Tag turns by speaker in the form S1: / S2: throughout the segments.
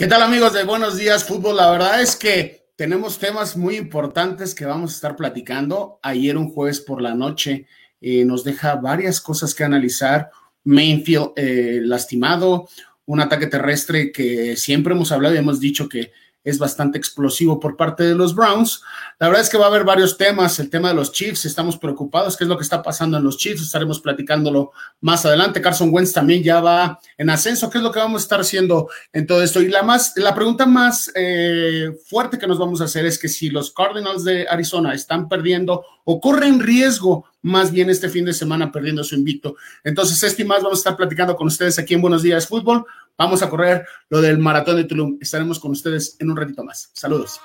S1: ¿Qué tal amigos de Buenos Días Fútbol? La verdad es que tenemos temas muy importantes que vamos a estar platicando. Ayer un jueves por la noche eh, nos deja varias cosas que analizar. Mainfield eh, lastimado, un ataque terrestre que siempre hemos hablado y hemos dicho que es bastante explosivo por parte de los Browns. La verdad es que va a haber varios temas. El tema de los Chiefs, estamos preocupados. ¿Qué es lo que está pasando en los Chiefs? Estaremos platicándolo más adelante. Carson Wentz también ya va en ascenso. ¿Qué es lo que vamos a estar haciendo en todo esto? Y la, más, la pregunta más eh, fuerte que nos vamos a hacer es que si los Cardinals de Arizona están perdiendo o corren riesgo más bien este fin de semana perdiendo su invicto. Entonces, este y más vamos a estar platicando con ustedes aquí en Buenos Días Fútbol. Vamos a correr lo del maratón de Tulum. Estaremos con ustedes en un ratito más. Saludos.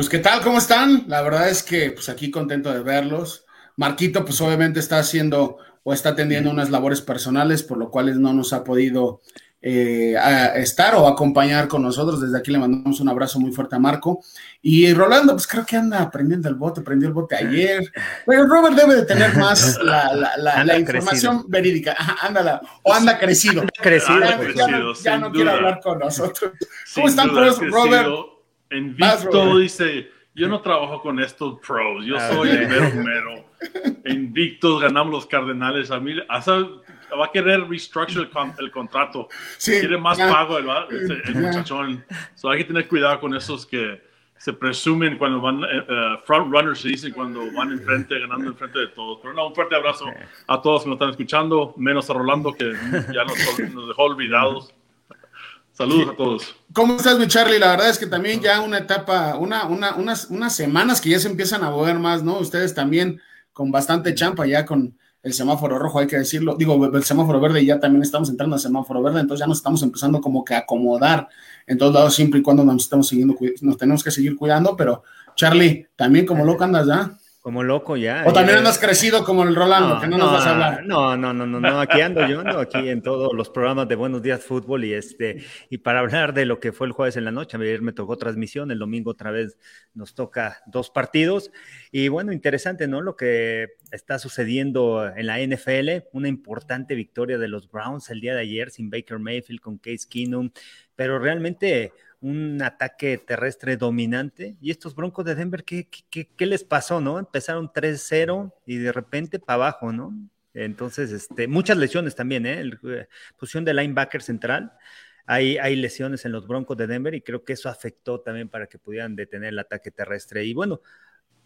S1: Pues qué tal, ¿cómo están? La verdad es que pues aquí contento de verlos. Marquito pues obviamente está haciendo o está atendiendo unas labores personales, por lo cual no nos ha podido eh, estar o acompañar con nosotros. Desde aquí le mandamos un abrazo muy fuerte a Marco. Y Rolando, pues creo que anda aprendiendo el bote, prendió el bote ayer. Pero Robert debe de tener más la, información verídica. ándala, o anda crecido.
S2: crecido,
S1: ya, no, quiere hablar con nosotros. ¿Cómo están, Robert?
S2: En Victo dice, yo no trabajo con estos pros, yo ah, soy el mero mero. Invictos ganamos los Cardenales. A mí, va a querer restructure el, contrato. Quiere más pago el, muchachón. hay que tener cuidado con esos que se presumen cuando van, eh, front runners se dice cuando van enfrente, ganando enfrente de todos. Pero no, un fuerte abrazo a todos que nos están escuchando, menos a Rolando que ya nos, nos dejó olvidados. Saludos a todos.
S1: ¿Cómo estás, mi Charlie? La verdad es que también ya una etapa, una, una, unas, unas semanas que ya se empiezan a mover más, ¿no? Ustedes también con bastante champa ya con el semáforo rojo, hay que decirlo. Digo, el semáforo verde y ya también estamos entrando al semáforo verde, entonces ya nos estamos empezando como que a acomodar en todos lados, siempre y cuando nos estamos siguiendo, nos tenemos que seguir cuidando, pero Charlie, también como loco andas ya.
S3: Como loco ya.
S1: O también andas crecido como el Rolando, que no, nos vas a hablar.
S3: No, no, no, no, no, aquí ando yo, ando aquí en todos los programas de Buenos Días Fútbol y este, y para hablar de lo que fue el jueves en la noche, ayer me tocó transmisión, el domingo otra vez nos toca dos partidos y bueno, interesante, ¿no? Lo que está sucediendo en la NFL, una importante victoria de los Browns el día de ayer sin Baker Mayfield, con Case Keenum, pero realmente un ataque terrestre dominante. Y estos Broncos de Denver, ¿qué, qué, les pasó, no? Empezaron 3-0 y de repente para abajo, ¿no? Entonces, este, muchas lesiones también, ¿eh? ¿eh? posición de linebacker central. Hay, hay, lesiones en los Broncos de Denver y creo que eso afectó también para que pudieran detener el ataque terrestre. Y bueno,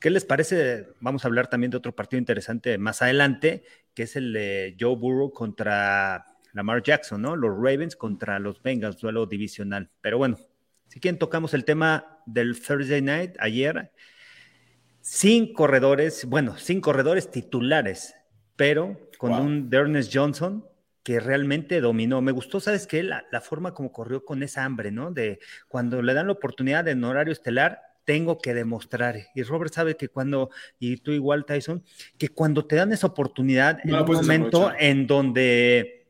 S3: ¿qué les parece? Vamos a hablar también de otro partido interesante más adelante, que es el de Joe Burrow contra Lamar Jackson, ¿no? Los Ravens contra los Bengals, duelo divisional. Pero bueno, si quieren, tocamos el tema del Thursday Night ayer. Sin corredores, bueno, sin corredores titulares, pero con un Dernes Johnson que realmente dominó. Me gustó, ¿sabes qué? La, forma como corrió con esa hambre, ¿no? De cuando le dan la oportunidad en horario estelar, tengo que demostrar. Y Robert sabe que cuando, y tú igual, Tyson, que cuando te dan esa oportunidad en un momento en donde,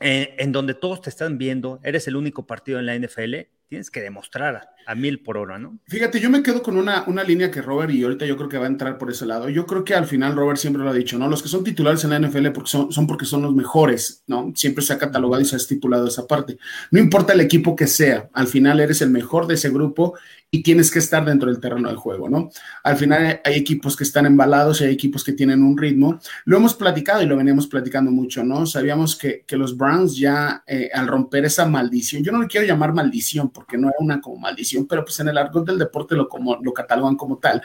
S3: en, en donde todos te están viendo, eres el único partido en la NFL, tienes que demostrar a mil por hora, ¿no?
S1: Fíjate, yo me quedo con una, una línea que Robert y ahorita yo creo que va a entrar por ese lado. Yo creo que al final Robert siempre lo ha dicho, ¿no? Los que son titulares en la NFL son, son porque son los mejores, ¿no? Siempre se ha catalogado y se ha estipulado esa parte. No importa el equipo que sea, al final eres el mejor de ese grupo y tienes que estar dentro del terreno del juego, ¿no? Al final hay equipos que están embalados y hay equipos que tienen un ritmo. Lo hemos platicado y lo veníamos platicando mucho, ¿no? Sabíamos que, que los Browns ya eh, al romper esa maldición, yo no le quiero llamar maldición porque no era una como maldición, pero pues en el arco del deporte lo, como, lo catalogan como tal,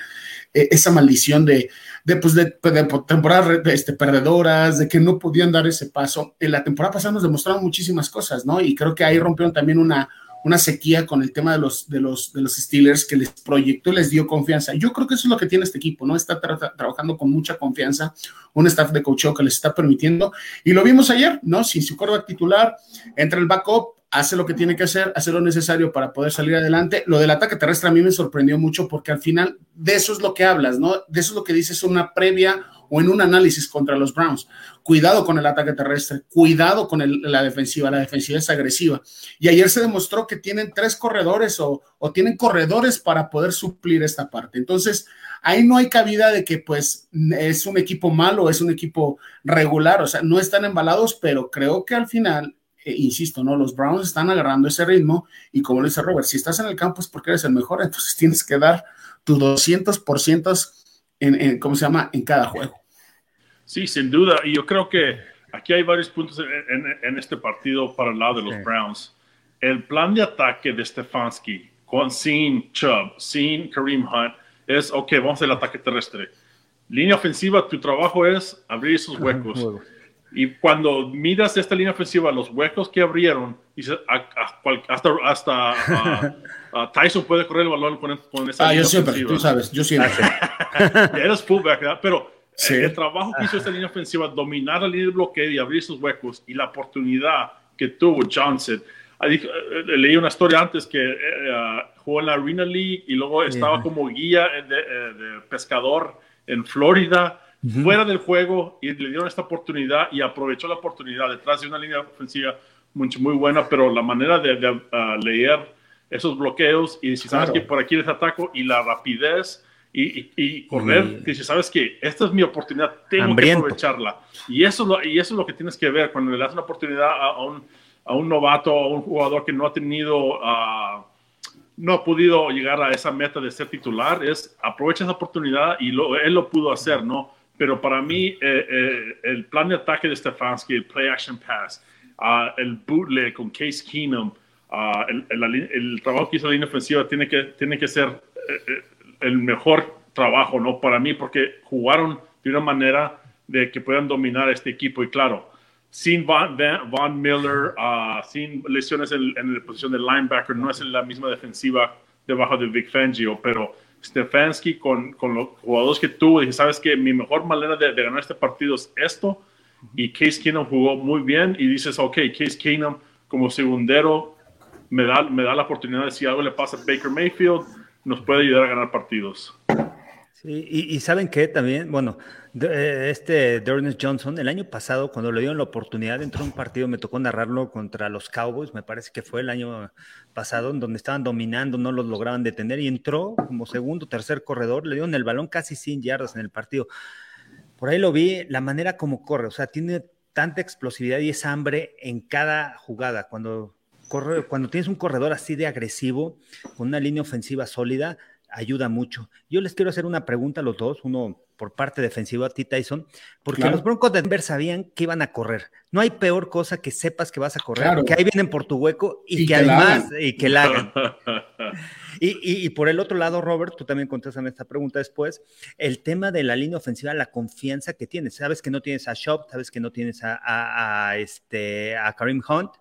S1: eh, esa maldición de, de, pues de, de, temporadas este, perdedoras, de que no podían dar ese paso. En la temporada pasada nos demostraron muchísimas cosas, ¿no? Y creo que ahí rompieron también una una sequía con el tema de los, de los, de los Steelers que les proyectó y les dio confianza. Yo creo que eso es lo que tiene este equipo, ¿no? Está trabajando con mucha confianza, un staff de coaching que les está permitiendo. Y lo vimos ayer, ¿no? Sin su quarterback titular, entra el backup, hace lo que tiene que hacer, hace lo necesario para poder salir adelante. Lo del ataque terrestre a mí me sorprendió mucho porque al final de eso es lo que hablas, ¿no? De eso es lo que dices una previa o en un análisis contra los Browns. Cuidado con el ataque terrestre, cuidado con la defensiva, la defensiva es agresiva. Y ayer se demostró que tienen tres corredores o, o tienen corredores para poder suplir esta parte. Entonces, ahí no hay cabida de que pues es un equipo malo, es un equipo regular, o sea, no están embalados, pero creo que al final eh, insisto, ¿no? Los Browns están agarrando ese ritmo y como lo dice Robert, si estás en el campo es porque eres el mejor, entonces tienes que dar tu 200% en, en, ¿cómo se llama?, en cada juego.
S2: Sí, sin duda, y yo creo que aquí hay varios puntos en, este partido para el lado de los Browns. El plan de ataque de Stefanski, con, sin Chubb, sin Kareem Hunt, es, ok, vamos al ataque terrestre. Línea ofensiva, tu trabajo es abrir esos huecos. Y cuando miras esta línea ofensiva, los huecos que abrieron, hasta, hasta Tyson puede correr el balón con, con esa
S1: ah, yo siempre, tú sabes, yo siempre.
S2: eres fullback, ¿verdad? Pero el trabajo que hizo esta línea ofensiva, dominar la línea de bloqueo y abrir sus huecos y la oportunidad que tuvo Johnson. Eh, leí una historia antes que eh, eh, jugó en la Arena League y luego estaba como guía de pescador en Florida fuera del juego y le dieron esta oportunidad y aprovechó la oportunidad detrás de una línea ofensiva muy, muy buena, pero la manera de, ah, leer esos bloqueos y si sabes que por aquí les ataco y la rapidez y, y, correr, y, si sabes que esta es mi oportunidad, tengo que aprovecharla. Y eso, es lo, y eso es lo que tienes que ver cuando le das una oportunidad a, un, a un, novato, a un jugador que no ha tenido... Uh, no ha podido llegar a esa meta de ser titular, es aprovecha esa oportunidad y lo, él lo pudo hacer, ¿no? Pero para mí eh, eh, el plan de ataque de Stefanski, el play action pass, uh, el bootleg con Case Keenum, uh, el, el, el, trabajo que hizo la línea ofensiva tiene que, tiene que ser eh, el mejor trabajo, ¿no? Para mí, porque jugaron de una manera de que puedan dominar este equipo y claro, sin Von, Von Miller, uh, sin lesiones en, en, la posición de linebacker, no es la misma defensiva debajo de Vic Fangio, pero Stefanski con, con los jugadores que tuvo, dije, sabes que mi mejor manera de, ganar este partido es esto. Y Case Keenum jugó muy bien y dices, ok, Case Keenum como segundero me da, me da la oportunidad de si algo le pasa a Baker Mayfield, nos puede ayudar a ganar partidos.
S3: Y, saben que también, bueno, este Dernes Johnson, el año pasado, cuando le dieron la oportunidad, entró en un partido, me tocó narrarlo contra los Cowboys, me parece que fue el año pasado, en donde estaban dominando, no los lograban detener, y entró como segundo, tercer corredor, le dieron el balón casi sin yardas en el partido. Por ahí lo vi, la manera como corre, o sea, tiene tanta explosividad y esa hambre en cada jugada. Cuando, corre, cuando tienes un corredor así de agresivo, con una línea ofensiva sólida, ayuda mucho. Yo les quiero hacer una pregunta a los dos, uno por parte defensiva a ti, Tyson, porque los Broncos de Denver sabían que iban a correr. No hay peor cosa que sepas que vas a correr, que ahí vienen por tu hueco y, que, además, y que la hagan. y, por el otro lado, Robert, tú también contestas esta pregunta después, el tema de la línea ofensiva, la confianza que tienes. Sabes que no tienes a Shop, sabes que no tienes a, este, a Karim Hunt,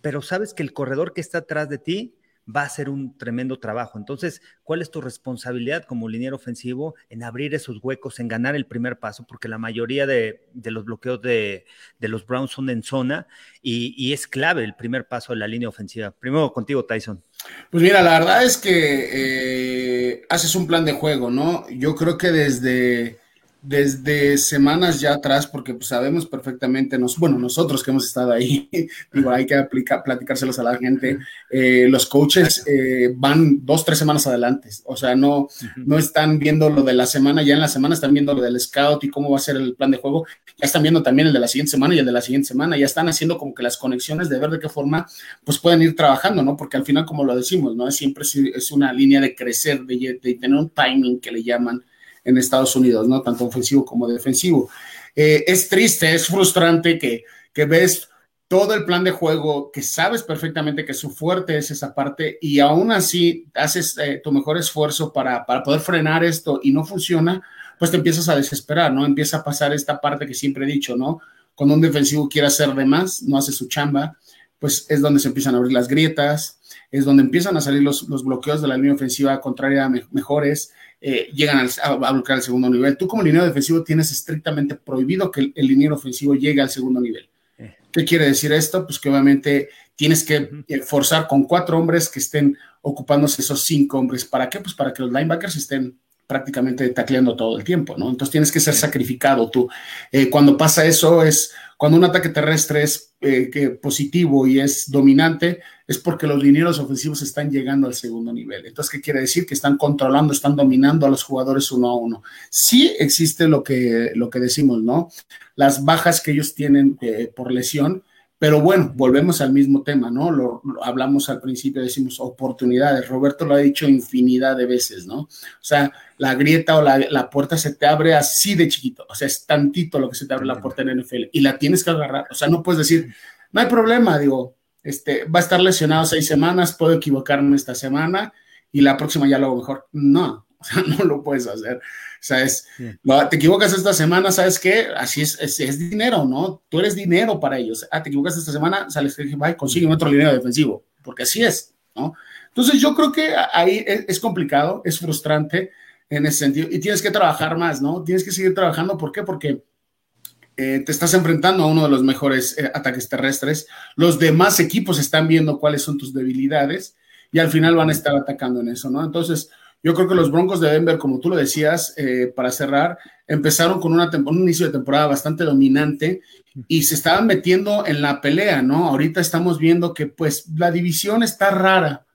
S3: pero sabes que el corredor que está atrás de ti va a ser un tremendo trabajo. Entonces, ¿cuál es tu responsabilidad como liniero ofensivo en abrir esos huecos, en ganar el primer paso? Porque la mayoría de, los bloqueos de, los Browns son en zona y, es clave el primer paso de la línea ofensiva. Primero contigo, Tyson.
S1: Pues mira, la verdad es que eh, haces un plan de juego, ¿no? Yo creo que desde desde semanas ya atrás, porque pues, sabemos perfectamente, nos, bueno, nosotros que hemos estado ahí, digo, hay que aplicar, platicárselos a la gente, eh, los coaches eh, van dos, tres semanas adelante, o sea, no, no están viendo lo de la semana, ya en la semana están viendo lo del scout y cómo va a ser el plan de juego, ya están viendo también el de la siguiente semana y el de la siguiente semana, ya están haciendo como que las conexiones de ver de qué forma pues pueden ir trabajando, ¿no? Porque al final, como lo decimos, ¿no? Siempre es una línea de crecer, de, de tener un timing que le llaman, en Estados Unidos, ¿no? Tanto ofensivo como defensivo. Eh, es triste, es frustrante que, que ves todo el plan de juego, que sabes perfectamente que su fuerte es esa parte y aún así haces eh, tu mejor esfuerzo para, para, poder frenar esto y no funciona, pues te empiezas a desesperar, ¿no? Empieza a pasar esta parte que siempre he dicho, ¿no? Cuando un defensivo quiere hacer de más, no hace su chamba, pues es donde se empiezan a abrir las grietas, es donde empiezan a salir los, los bloqueos de la línea ofensiva contraria mejores, eh, llegan a, bloquear al segundo nivel. Tú como liniero defensivo tienes estrictamente prohibido que el, el liniero ofensivo llegue al segundo nivel. Eh. ¿Qué quiere decir esto? Pues que obviamente tienes que eh, forzar con cuatro hombres que estén ocupándose esos cinco hombres. ¿Para qué? Pues para que los linebackers estén prácticamente tacleando todo el tiempo, ¿no? Entonces tienes que ser sacrificado tú. Eh, cuando pasa eso es, cuando un ataque terrestre es eh, positivo y es dominante, es porque los linieros ofensivos están llegando al segundo nivel. Entonces, ¿qué quiere decir? Que están controlando, están dominando a los jugadores uno a uno. Sí existe lo que, lo que decimos, ¿no? Las bajas que ellos tienen eh, por lesión, pero bueno, volvemos al mismo tema, ¿no? Lo, hablamos al principio, decimos oportunidades. Roberto lo ha dicho infinidad de veces, ¿no? O sea, la grieta o la, puerta se te abre así de chiquito, o sea, es tantito lo que se te abre la puerta en NFL y la tienes que agarrar. O sea, no puedes decir, no hay problema, digo, este, va a estar lesionado seis semanas, puedo equivocarme esta semana y la próxima ya lo hago mejor. No, o sea, no lo puedes hacer. O sea, es, te equivocas esta semana, ¿sabes qué? Así es, es, dinero, ¿no? Tú eres dinero para ellos. Ah, te equivocas esta semana, sales, va, consigue otro dinero defensivo, porque así es, ¿no? Entonces yo creo que ahí es, complicado, es frustrante en ese sentido y tienes que trabajar más, ¿no? Tienes que seguir trabajando, ¿por qué? Porque eh, te estás enfrentando a uno de los mejores eh, ataques terrestres, los demás equipos están viendo cuáles son tus debilidades y al final van a estar atacando en eso, ¿no? Entonces, yo creo que los Broncos de Denver, como tú lo decías, eh, para cerrar, empezaron con una un inicio de temporada bastante dominante y se estaban metiendo en la pelea, ¿no? Ahorita estamos viendo que pues la división está rara.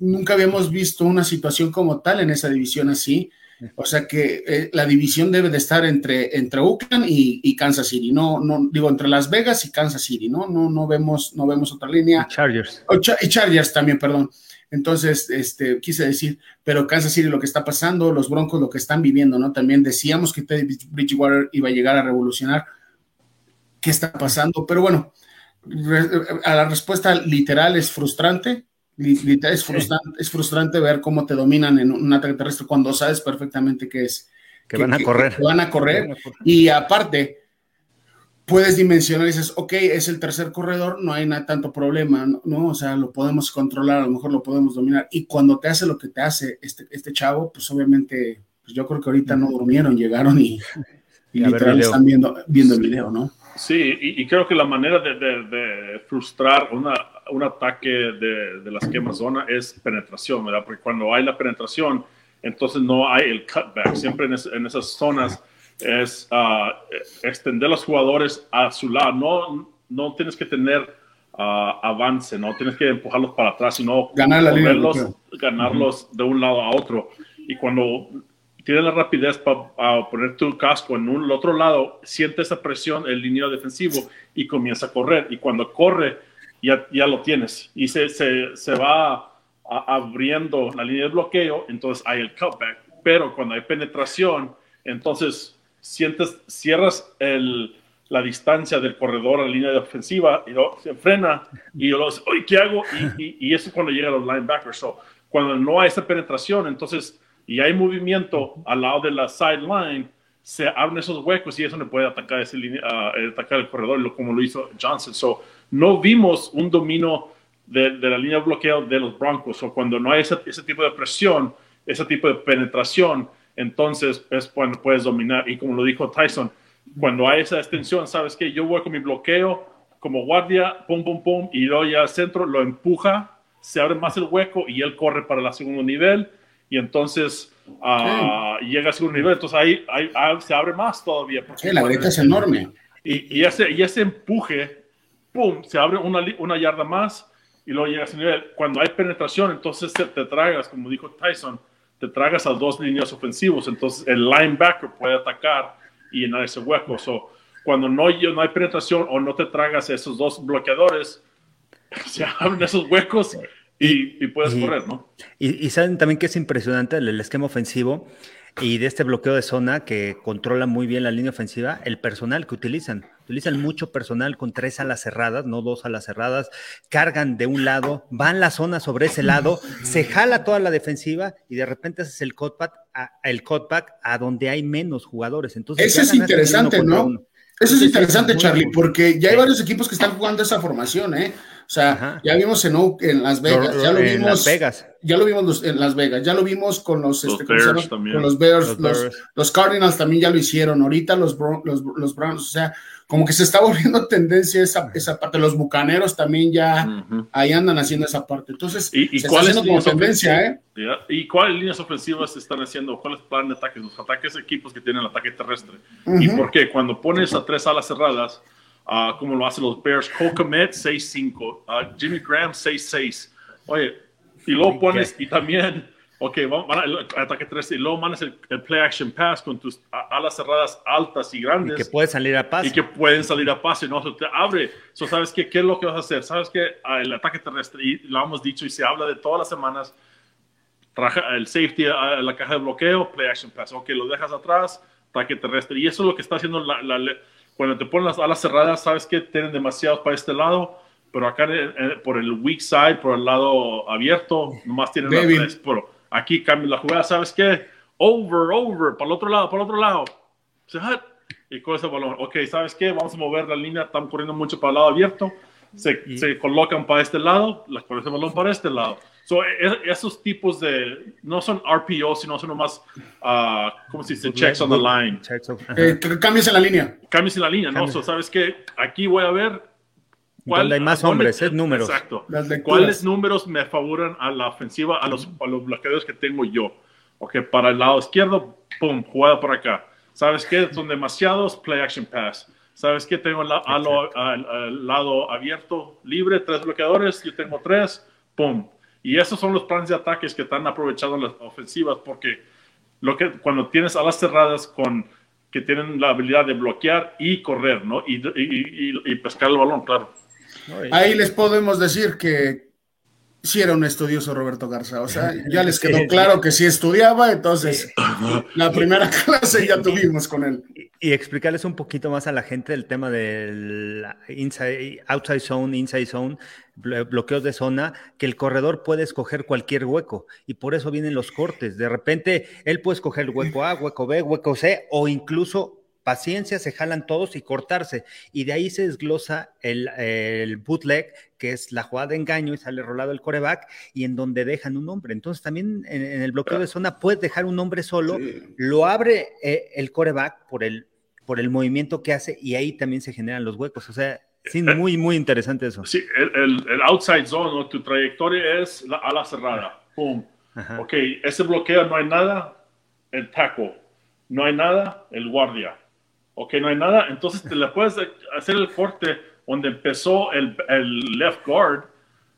S1: nunca habíamos visto una situación como tal en esa división así. O sea que eh, la división debe de estar entre, entre Oakland y, Kansas City, no, no digo entre Las Vegas y Kansas City, ¿no? No, no vemos, no vemos otra línea.
S3: Chargers.
S1: y Chargers también, perdón. Entonces, este, quise decir, pero Kansas City lo que está pasando, los Broncos lo que están viviendo, ¿no? También decíamos que Teddy Bridgewater iba a llegar a revolucionar. ¿Qué está pasando? Pero bueno, a la respuesta literal es frustrante. Literal es frustrante, es frustrante ver cómo te dominan en un ataque terrestre cuando sabes perfectamente que es.
S3: Que, van a correr.
S1: van a correr. Y aparte, puedes dimensionar y dices, ok, es el tercer corredor, no hay nada, tanto problema, ¿no? O sea, lo podemos controlar, a lo mejor lo podemos dominar. Y cuando te hace lo que te hace este, este chavo, pues obviamente, pues yo creo que ahorita no durmieron, llegaron y, y literal están viendo, viendo el video, ¿no?
S2: Sí, y, creo que la manera de, frustrar una, un ataque de, de la esquema zona es penetración, ¿verdad? Porque cuando hay la penetración, entonces no hay el cutback. Siempre en, en esas zonas es uh, extender los jugadores a su lado. No, no tienes que tener uh, avance, no tienes que empujarlos para atrás, sino
S1: Ganar la
S2: ganarlos de un lado a otro. Y cuando tienes la rapidez para poner tu casco en un otro lado, siente esa presión el línea defensivo y comienza a correr. Y cuando corre, ya, ya lo tienes. Y se, se, se va abriendo la línea de bloqueo, entonces hay el cutback. Pero cuando hay penetración, entonces sientes, cierras el, la distancia del corredor a la línea de ofensiva y lo, se frena y yo los, oye, ¿qué hago? Y, eso es cuando llegan los linebackers. So, cuando no hay esa penetración, entonces, y hay movimiento al lado de la sideline, se abren esos huecos y eso le puede atacar, ese uh, atacar el corredor, como lo hizo Johnson. So, no vimos un dominio de, de, la línea de bloqueo de los Broncos. O cuando no hay ese, ese tipo de presión, ese tipo de penetración, entonces es cuando puedes dominar. Y como lo dijo Tyson, cuando hay esa extensión, sabes que yo voy con mi bloqueo como guardia, pum, pum, pum, y luego ya al centro lo empuja, se abre más el hueco y él corre para el segundo nivel. Y entonces uh, llega al segundo nivel. Entonces ahí, ahí, se abre más todavía.
S1: Sí, la brecha es enorme.
S2: Y, y, ese, y ese empuje, pum, se abre una, una yarda más y luego llega a nivel. Cuando hay penetración, entonces te, te tragas, como dijo Tyson, te tragas a dos líneas ofensivos, entonces el linebacker puede atacar y llenar ese hueco. So, cuando no, no hay penetración o no te tragas esos dos bloqueadores, se abren esos huecos y, puedes correr, ¿no?
S3: Y, y, saben también que es impresionante el esquema ofensivo y de este bloqueo de zona que controla muy bien la línea ofensiva, el personal que utilizan. Utilizan mucho personal con tres alas cerradas, no dos alas cerradas, cargan de un lado, van la zona sobre ese lado, se jala toda la defensiva y de repente haces el cutback a, el cutback a donde hay menos jugadores. Entonces,
S1: Eso es interesante, ¿no? Eso es interesante, Charlie, porque ya hay varios equipos que están jugando esa formación, ¿eh? O sea, ya vimos en, en Las Vegas, ya lo vimos.
S3: Las Vegas.
S1: Ya lo vimos en Las Vegas, ya lo vimos con los,
S2: los, este, Bears, también.
S1: Con los Bears, los, Cardinals también ya lo hicieron, ahorita los, los, los Browns, o sea, como que se está volviendo tendencia esa, esa parte. Los bucaneros también ya ahí andan haciendo esa parte. Entonces,
S2: ¿y, y cuáles como tendencia, eh? ¿Y cuáles líneas ofensivas se están haciendo? ¿Cuáles plan de ataques? Los ataques equipos que tienen el ataque terrestre. ¿Y por qué? Cuando pones a tres alas cerradas, uh, como lo hacen los Bears, Cole 6-5, uh, Jimmy Graham 6-6. Oye, y luego pones, y también ok, van al ataque 3 y luego mandas el, play action pass con tus alas cerradas altas y grandes.
S3: Y que puede salir a pase.
S2: Y que pueden salir a pase, ¿no? te abre. So, ¿Sabes qué? ¿Qué es lo que vas a hacer? ¿Sabes qué? Ah, el ataque terrestre, y lo hemos dicho y se habla de todas las semanas, el safety, ah, la caja de bloqueo, play action pass. Ok, lo dejas atrás, ataque terrestre. Y eso es lo que está haciendo la, cuando te ponen las alas cerradas, ¿sabes qué? Tienen demasiados para este lado pero acá por el weak side, por el lado abierto, nomás tienen las tres. Pero Aquí cambia la jugada, ¿sabes qué? Over, over, para el otro lado, para el otro lado. Y con ese balón, ok, ¿sabes qué? Vamos a mover la línea, están corriendo mucho para el lado abierto. Se, se colocan para este lado, con ese balón para este lado. So, e, e, esos tipos de, no son RPO, sino son más, uh, ¿cómo se dice? Checks on the line.
S1: Eh, cambies en la línea.
S2: Cambios en la línea, ¿no? So, ¿Sabes qué? Aquí voy a ver
S3: ¿Cuál, hay más hombres, es números.
S2: Exacto. ¿Cuáles números me favoran a la ofensiva, a los, a los bloqueadores que tengo yo? Ok, para el lado izquierdo, pum, jugada por acá. ¿Sabes qué? Son demasiados play action pass. ¿Sabes qué? Tengo al lado abierto, libre, tres bloqueadores, yo tengo tres, pum. Y esos son los planes de ataques que están aprovechando las ofensivas porque lo que, cuando tienes alas cerradas con que tienen la habilidad de bloquear y correr, ¿no? Y, y, y, y pescar el balón, claro.
S1: Ahí les podemos decir que sí era un estudioso Roberto Garza, o sea, ya les quedó claro que sí estudiaba, entonces la primera clase ya tuvimos con él.
S3: Y, explicarles un poquito más a la gente el tema del inside, outside zone, inside zone, bloqueos de zona, que el corredor puede escoger cualquier hueco y por eso vienen los cortes. De repente él puede escoger hueco A, hueco B, hueco C o incluso paciencia, se jalan todos y cortarse. Y de ahí se desglosa el, bootleg, que es la jugada de engaño y sale rolado el coreback, y en donde dejan un hombre. Entonces también en, el bloqueo de zona puedes dejar un hombre solo, lo abre eh, el coreback por el, por el movimiento que hace y ahí también se generan los huecos. O sea, sí, eh, muy, muy interesante eso.
S2: Sí, el, outside zone, tu trayectoria es la ala cerrada. Pum. Ok, ese bloqueo no hay nada, el tackle. No hay nada, el guardia ok, no hay nada, entonces te le puedes hacer el corte donde empezó el, el left guard,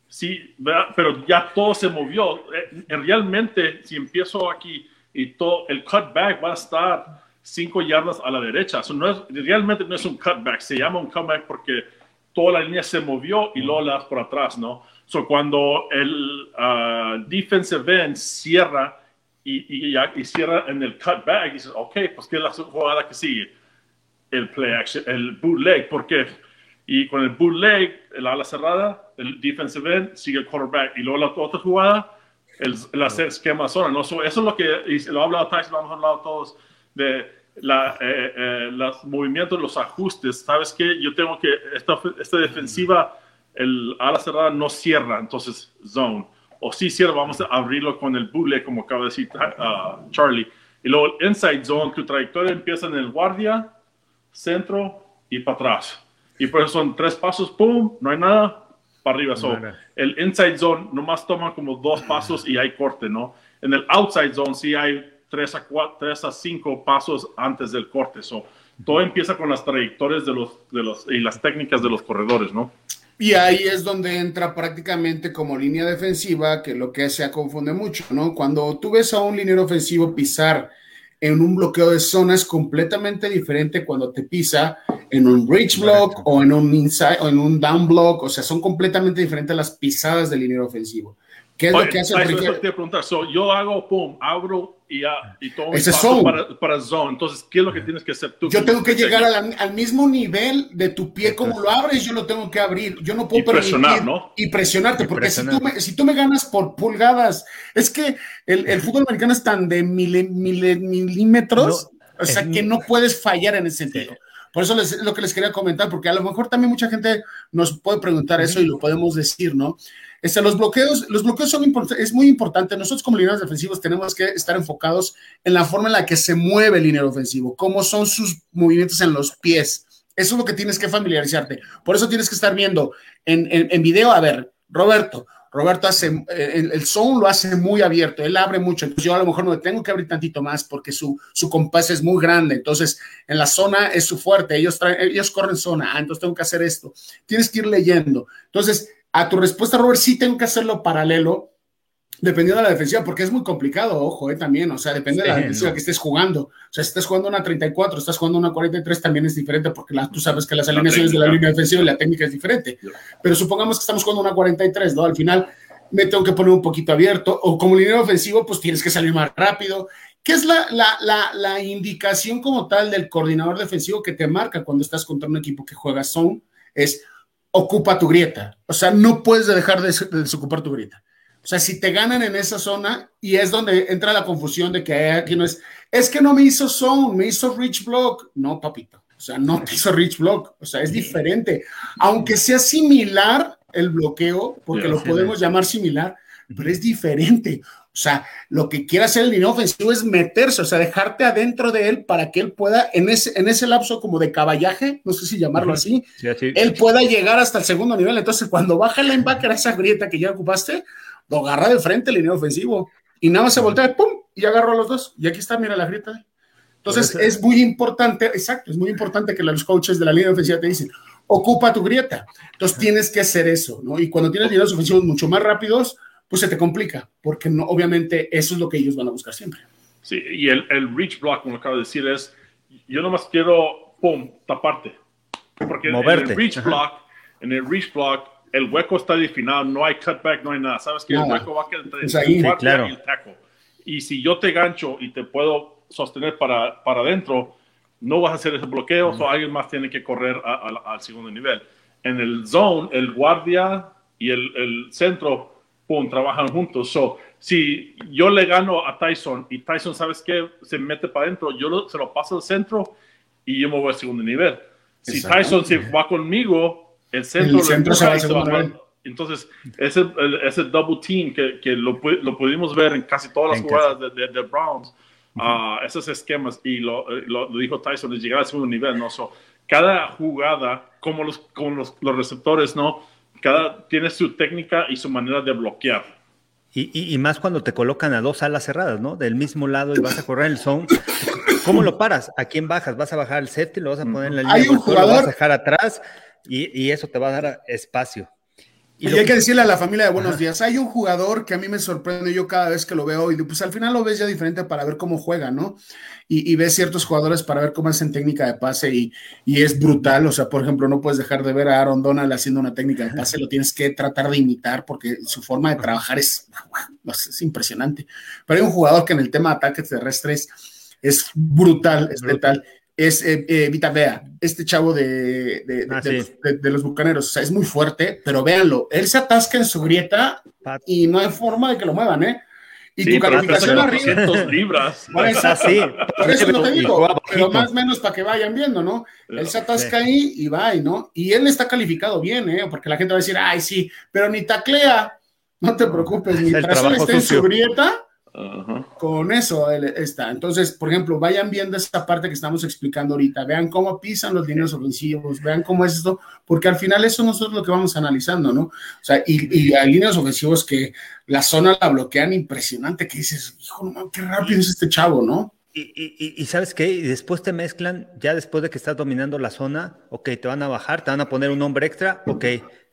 S2: sí, pero ya todo se movió. Eh, realmente, si empiezo aquí y todo, el cutback va a estar cinco yardas a la derecha. No es, realmente no es un cutback, se llama un cutback porque toda la línea se movió y luego la das por atrás, ¿no? So, cuando el uh, defensive end cierra y, y, y, cierra en el cutback, dices, ok, pues ¿qué es la jugada que sigue? El play action, el bootleg, porque y con el bootleg, el ala cerrada, el defensive end sigue el quarterback y luego la otra jugada, el, el hacer esquema zona. ¿no? eso es lo que lo ha hablado Tyson, lo hemos hablado todos de la, eh, eh, los movimientos, los ajustes. Sabes que yo tengo que esta, esta defensiva, el ala cerrada no cierra, entonces zone. O si cierra, vamos a abrirlo con el bootleg, como acaba de decir uh, Charlie. Y luego el inside zone, tu trayectoria empieza en el guardia, centro y para atrás. Y por eso son tres pasos, pum, no hay nada, para arriba. So, el inside zone nomás toma como dos pasos y hay corte, ¿no? En el outside zone sí hay tres a, cuatro, tres a cinco pasos antes del corte. So, todo empieza con las trayectorias de los, de los, y las técnicas de los corredores, ¿no?
S1: Y ahí es donde entra prácticamente como línea defensiva, que lo que se confunde mucho, ¿no? Cuando tú ves a un liniero ofensivo pisar en un bloqueo de zona es completamente diferente cuando te pisa en un bridge block o en un inside o en un down block, o sea, son completamente diferentes las pisadas del línea ofensivo. ¿Qué es lo que hace?
S2: Eso te preguntar. yo hago, pum, abro y, ya, y todo Ese zone. Para, para, zone. Entonces, ¿qué es lo que tienes que hacer tú?
S1: Yo tengo que llegar al, al, mismo nivel de tu pie como lo abres, yo lo tengo que abrir. Yo no puedo
S2: y presionar, ¿no?
S1: Y presionarte, porque Si, tú me, si tú me ganas por pulgadas, es que el, el fútbol americano es tan de milímetros, o sea, que no puedes fallar en ese sentido. Por eso es lo que les quería comentar, porque a lo mejor también mucha gente nos puede preguntar eso y lo podemos decir, ¿no? Este, los bloqueos, los bloqueos son es muy importante. Nosotros como lineros defensivos tenemos que estar enfocados en la forma en la que se mueve el liniero ofensivo, cómo son sus movimientos en los pies. Eso es lo que tienes que familiarizarte. Por eso tienes que estar viendo en, en, video, a ver, Roberto, Roberto hace, eh, el, el, zone lo hace muy abierto, él abre mucho, entonces yo a lo mejor me tengo que abrir tantito más porque su, su compás es muy grande, entonces en la zona es su fuerte, ellos, traen, ellos corren zona, ah, entonces tengo que hacer esto, tienes que ir leyendo. Entonces, a tu respuesta, Robert, sí tengo que hacerlo paralelo, dependiendo de la defensiva, porque es muy complicado, ojo, eh, también, o sea, depende de la defensiva que estés jugando. O sea, si estás jugando una 34, estás jugando una 43, también es diferente, porque tú sabes que las alineaciones de la línea defensiva y la técnica es diferente. Pero supongamos que estamos jugando una 43, ¿no? Al final me tengo que poner un poquito abierto, o como línea ofensivo, pues tienes que salir más rápido. ¿Qué es la, la, la, la indicación como tal del coordinador defensivo que te marca cuando estás contra un equipo que juega zone? Es ocupa tu grieta. O sea, no puedes dejar de, desocupar tu grieta. O sea, si te ganan en esa zona, y es donde entra la confusión de que aquí no es, es que no me hizo zone, me hizo reach block. No, papito. O sea, no te hizo reach block. O sea, es diferente. Aunque sea similar el bloqueo, porque lo podemos llamar similar, pero es diferente. O sea, lo que quiere hacer el dinero ofensivo es meterse, o sea, dejarte adentro de él para que él pueda, en ese, en ese lapso como de caballaje, no sé si llamarlo así, él pueda llegar hasta el segundo nivel. Entonces, cuando baja el linebacker a esa grieta que ya ocupaste, lo agarra de frente el dinero ofensivo y nada más se voltea, ¡pum! y agarró a los dos. Y aquí está, mira la grieta. Entonces, es muy importante, exacto, es muy importante que los coaches de la línea ofensiva te dicen, ocupa tu grieta. Entonces, tienes que hacer eso, ¿no? Y cuando tienes lineos ofensivos mucho más rápidos, pues se te complica, porque no, obviamente eso es lo que ellos van a buscar siempre.
S2: Sí, y el, el reach block, como acabo de decir, es, yo nomás quiero, pum, taparte. Porque Moverte. en el reach block, en el reach block, el hueco está definido, no hay cutback, no hay nada. Sabes que el hueco va a quedar entre el claro. y el tackle. Y si yo te gancho y te puedo sostener para, para adentro, no vas a hacer ese bloqueo, o alguien más tiene que correr al segundo nivel. En el zone, el guardia y el, el centro trabajan juntos. So, si yo le gano a Tyson y Tyson, ¿sabes qué? Se mete para adentro, yo se lo paso al centro y yo me voy al segundo nivel. Si Tyson se va conmigo, el centro, se va al segundo Entonces, ese, ese double team que, que lo, lo, pudimos ver en casi todas las jugadas de, de, Browns, uh esos esquemas, y lo, lo, dijo Tyson, es llegar al segundo nivel, ¿no? So, cada jugada, como los, como los, los receptores, ¿no? Cada tiene su técnica y su manera de bloquear.
S3: Y, y, más cuando te colocan a dos alas cerradas, ¿no? Del mismo lado y vas a correr el zone. ¿Cómo lo paras? ¿A quién bajas? ¿Vas a bajar al set y lo vas a poner en la línea?
S1: Hay un jugador. Lo
S3: vas a dejar atrás y, y, eso te va a dar espacio.
S1: Y, hay que decirle a la familia de buenos días, hay un jugador que a mí me sorprende yo cada vez que lo veo y pues al final lo ves ya diferente para ver cómo juega, ¿no? Y, ves ciertos jugadores para ver cómo hacen técnica de pase y, es brutal, o sea, por ejemplo, no puedes dejar de ver a Aaron Donald haciendo una técnica de pase, lo tienes que tratar de imitar porque su forma de trabajar es, es impresionante. Pero hay un jugador que en el tema de ataques terrestres es brutal, es brutal es eh, eh, Vita Vea, este chavo de, de, ah, de, los, bucaneros. O sea, es muy fuerte, pero véanlo, él se atasca en su grieta y no hay forma de que lo muevan, ¿eh? Y tu calificación arriba.
S2: libras.
S1: así. Por eso no te digo, pero más o menos para que vayan viendo, ¿no? Él se atasca ahí y va, ¿no? Y él está calificado bien, ¿eh? Porque la gente va a decir, ay, sí, pero ni taclea. No te preocupes, mientras él esté en su grieta, con eso está. Entonces, por ejemplo, vayan viendo esta parte que estamos explicando ahorita. Vean cómo pisan los dineros ofensivos, vean cómo es esto, porque al final eso nosotros es lo que vamos analizando, ¿no? O sea, y, hay líneas ofensivos que la zona la bloquean impresionante, que dices, hijo, no, qué rápido es este chavo, ¿no?
S3: Y, y, sabes qué, y después te mezclan, ya después de que estás dominando la zona, ok, te van a bajar, te van a poner un hombre extra, ok,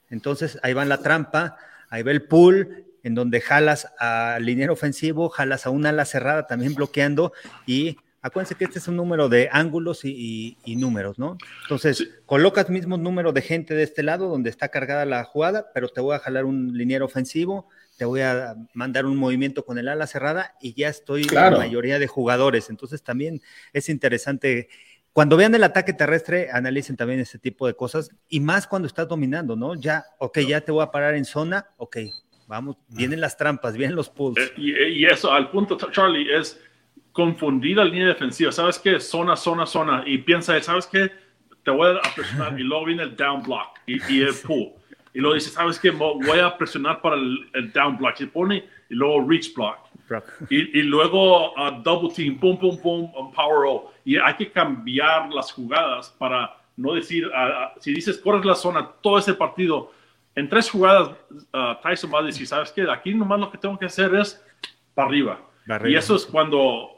S3: entonces ahí va la trampa, ahí va el pool, en donde jalas al liniero ofensivo, jalas a una ala cerrada también bloqueando y acuérdense que este es un número de ángulos y, números, ¿no? Entonces, colocas mismo número de gente de este lado donde está cargada la jugada, pero te voy a jalar un liniero ofensivo, te voy a mandar un movimiento con el ala cerrada y ya estoy la mayoría de jugadores. Entonces, también es interesante. Cuando vean el ataque terrestre, analicen también ese tipo de cosas y más cuando estás dominando, ¿no? Ya, ok, ya te voy a parar en zona, ok, Vamos, vienen las trampas, vienen los pulls.
S2: Eh, y, eso, al punto, Charlie, es confundir la línea defensiva. ¿Sabes qué? Zona, zona, zona. Y piensa, ¿sabes qué? te voy a presionar y luego viene el down block y, y el pull. Y luego dice, ¿sabes qué? Voy a presionar para el, down block. Se pone y luego reach block. Y, y, luego uh, double team, pum, pum, pum, um, power O. Y hay que cambiar las jugadas para no decir, uh, uh, si dices corres la zona todo ese partido, en tres jugadas Tyson va a decir, ¿sabes qué? Aquí nomás lo que tengo que hacer es para arriba. Y eso es cuando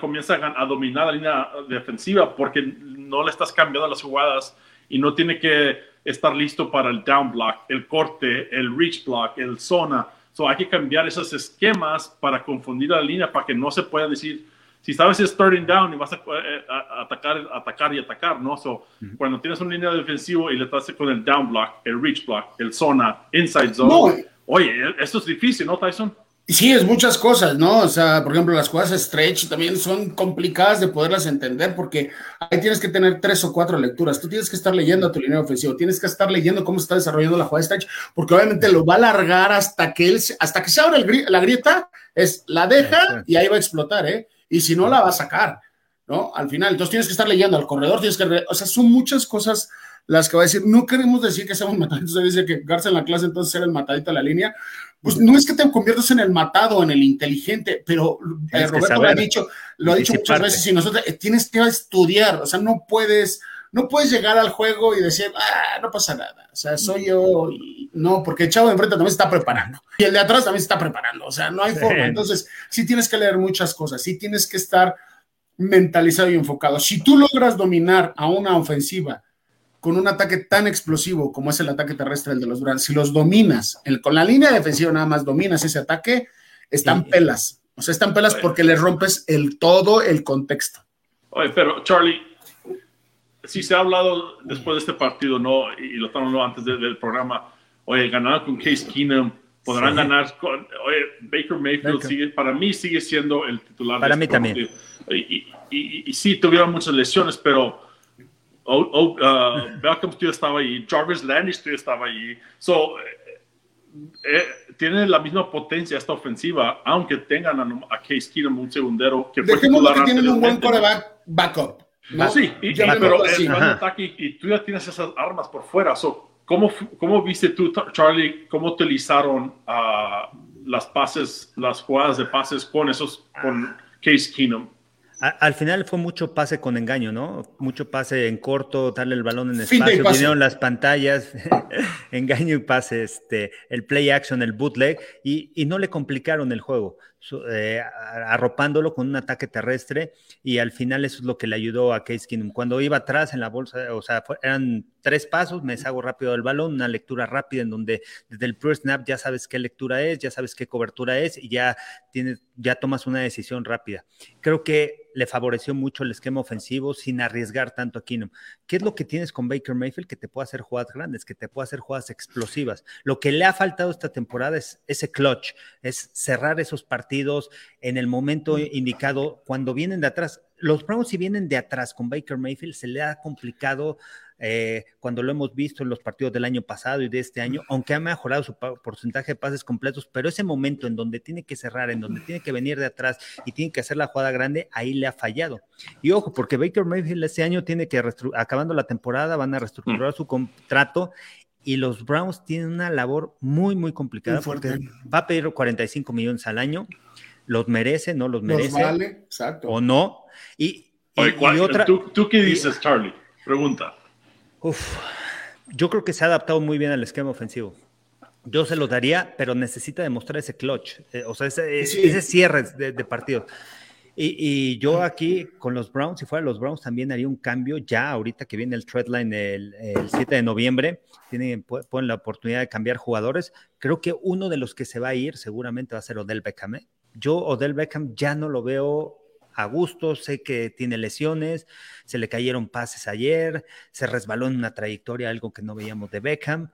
S2: comienza a dominar la línea defensiva porque no le estás cambiando las jugadas y no tiene que estar listo para el down block, el corte, el reach block, el zona. So hay que cambiar esos esquemas para confundir la línea para que no se pueda decir, si sabes es starting down y vas a, eh, atacar, atacar y atacar, ¿no? So, Cuando tienes una línea defensiva y le estás con el down block, el reach block, el zona, inside zone, oye, eso es difícil, ¿no, Tyson?
S1: Sí, es muchas cosas, ¿no? O sea, por ejemplo, las jugadas stretch también son complicadas de poderlas entender porque ahí tienes que tener tres o cuatro lecturas. Tú tienes que estar leyendo a tu línea ofensiva, tienes que estar leyendo cómo se está desarrollando la jugada stretch, porque obviamente lo va a alargar hasta que él, hasta que se abra la grieta, es la deja y ahí va a explotar, ¿eh? Y si no, la va a sacar, ¿no? Al final, entonces tienes que estar leyendo al corredor, tienes que, o sea, son muchas cosas las que va a decir, no queremos decir que seamos mataditos, se dice que Garza en la clase entonces era el matadito de la línea, pues no es que te conviertas en el matado, en el inteligente, pero eh, Roberto lo ha dicho, lo ha dicho muchas veces y nosotros eh, tienes que estudiar, o sea, no puedes, no puedes llegar al juego y decir, ah, no pasa nada, o sea, soy yo, no, porque el chavo de enfrente también se está preparando y el de atrás también se está preparando, o sea, no hay forma, entonces sí tienes que leer muchas cosas, sí tienes que estar mentalizado y enfocado. Si tú logras dominar a una ofensiva, con un ataque tan explosivo como es el ataque terrestre del de los Browns, si los dominas, con la línea defensiva nada más dominas ese ataque, están pelas. O sea, están pelas porque le rompes el todo el contexto.
S2: Oye, pero Charlie, si se ha hablado después de este partido, ¿no? Y lo estamos hablando antes del programa, oye, ganaron con Case Keenum, podrán ganar con, oye, Baker Mayfield sigue, para mí sigue siendo el titular.
S3: Para mí también.
S2: Y, y, y, sí, tuvieron muchas lesiones, pero Oh, oh, uh, Beckham estaba ahí, Jarvis Landry estaba ahí. So, eh, eh, tiene la misma potencia esta ofensiva, aunque tengan a, Case Keenum un segundero que
S1: fue titular que tienen un buen coreback backup.
S2: ¿No? Sí, y, pero es un ataque y, tú ya tienes esas armas por fuera. So, ¿cómo, ¿Cómo viste tú, Charlie, cómo utilizaron uh, las pases, las jugadas de pases con esos, con Case Keenum?
S3: al final fue mucho pase con engaño, ¿no? Mucho pase en corto, darle el balón en espacio, vinieron las pantallas, engaño y pase, este, el play action, el bootleg, y, y no le complicaron el juego. Eh, arropándolo con un ataque terrestre y al final eso es lo que le ayudó a Case Keenum. Cuando iba atrás en la bolsa, o sea, eran tres pasos, me deshago rápido del balón, una lectura rápida en donde desde el pre snap ya sabes qué lectura es, ya sabes qué cobertura es y ya tienes, ya tomas una decisión rápida. Creo que le favoreció mucho el esquema ofensivo sin arriesgar tanto a Keenum. ¿Qué es lo que tienes con Baker Mayfield? Que te puede hacer jugadas grandes, que te puede hacer jugadas explosivas. Lo que le ha faltado esta temporada es ese clutch, es cerrar esos partidos en el momento indicado, cuando vienen de atrás. Los Browns, si vienen de atrás con Baker Mayfield, se le ha complicado eh, cuando lo hemos visto en los partidos del año pasado y de este año, aunque ha mejorado su porcentaje de pases completos, pero ese momento en donde tiene que cerrar, en donde tiene que venir de atrás y tiene que hacer la jugada grande, ahí le ha fallado. Y ojo, porque Baker Mayfield este año tiene que, acabando la temporada, van a reestructurar su contrato y los Browns tienen una labor muy, muy complicada porque va a pedir 45 millones al año, los merece, no los merece, vale, exacto. o no. Y,
S2: otra... ¿tú, qué dices, Charlie? Pregunta.
S3: Uf, yo creo que se ha adaptado muy bien al esquema ofensivo. Yo se lo daría, pero necesita demostrar ese clutch, eh, o sea, ese, cierre de, de partidos. Y, yo aquí con los Browns, si fuera los Browns, también haría un cambio ya ahorita que viene el Threadline el, el 7 de noviembre. Tienen, pueden la oportunidad de cambiar jugadores. Creo que uno de los que se va a ir seguramente va a ser Odell Beckham. ¿eh? Yo, Odell Beckham, ya no lo veo a gusto. Sé que tiene lesiones, se le cayeron pases ayer, se resbaló en una trayectoria, algo que no veíamos de Beckham.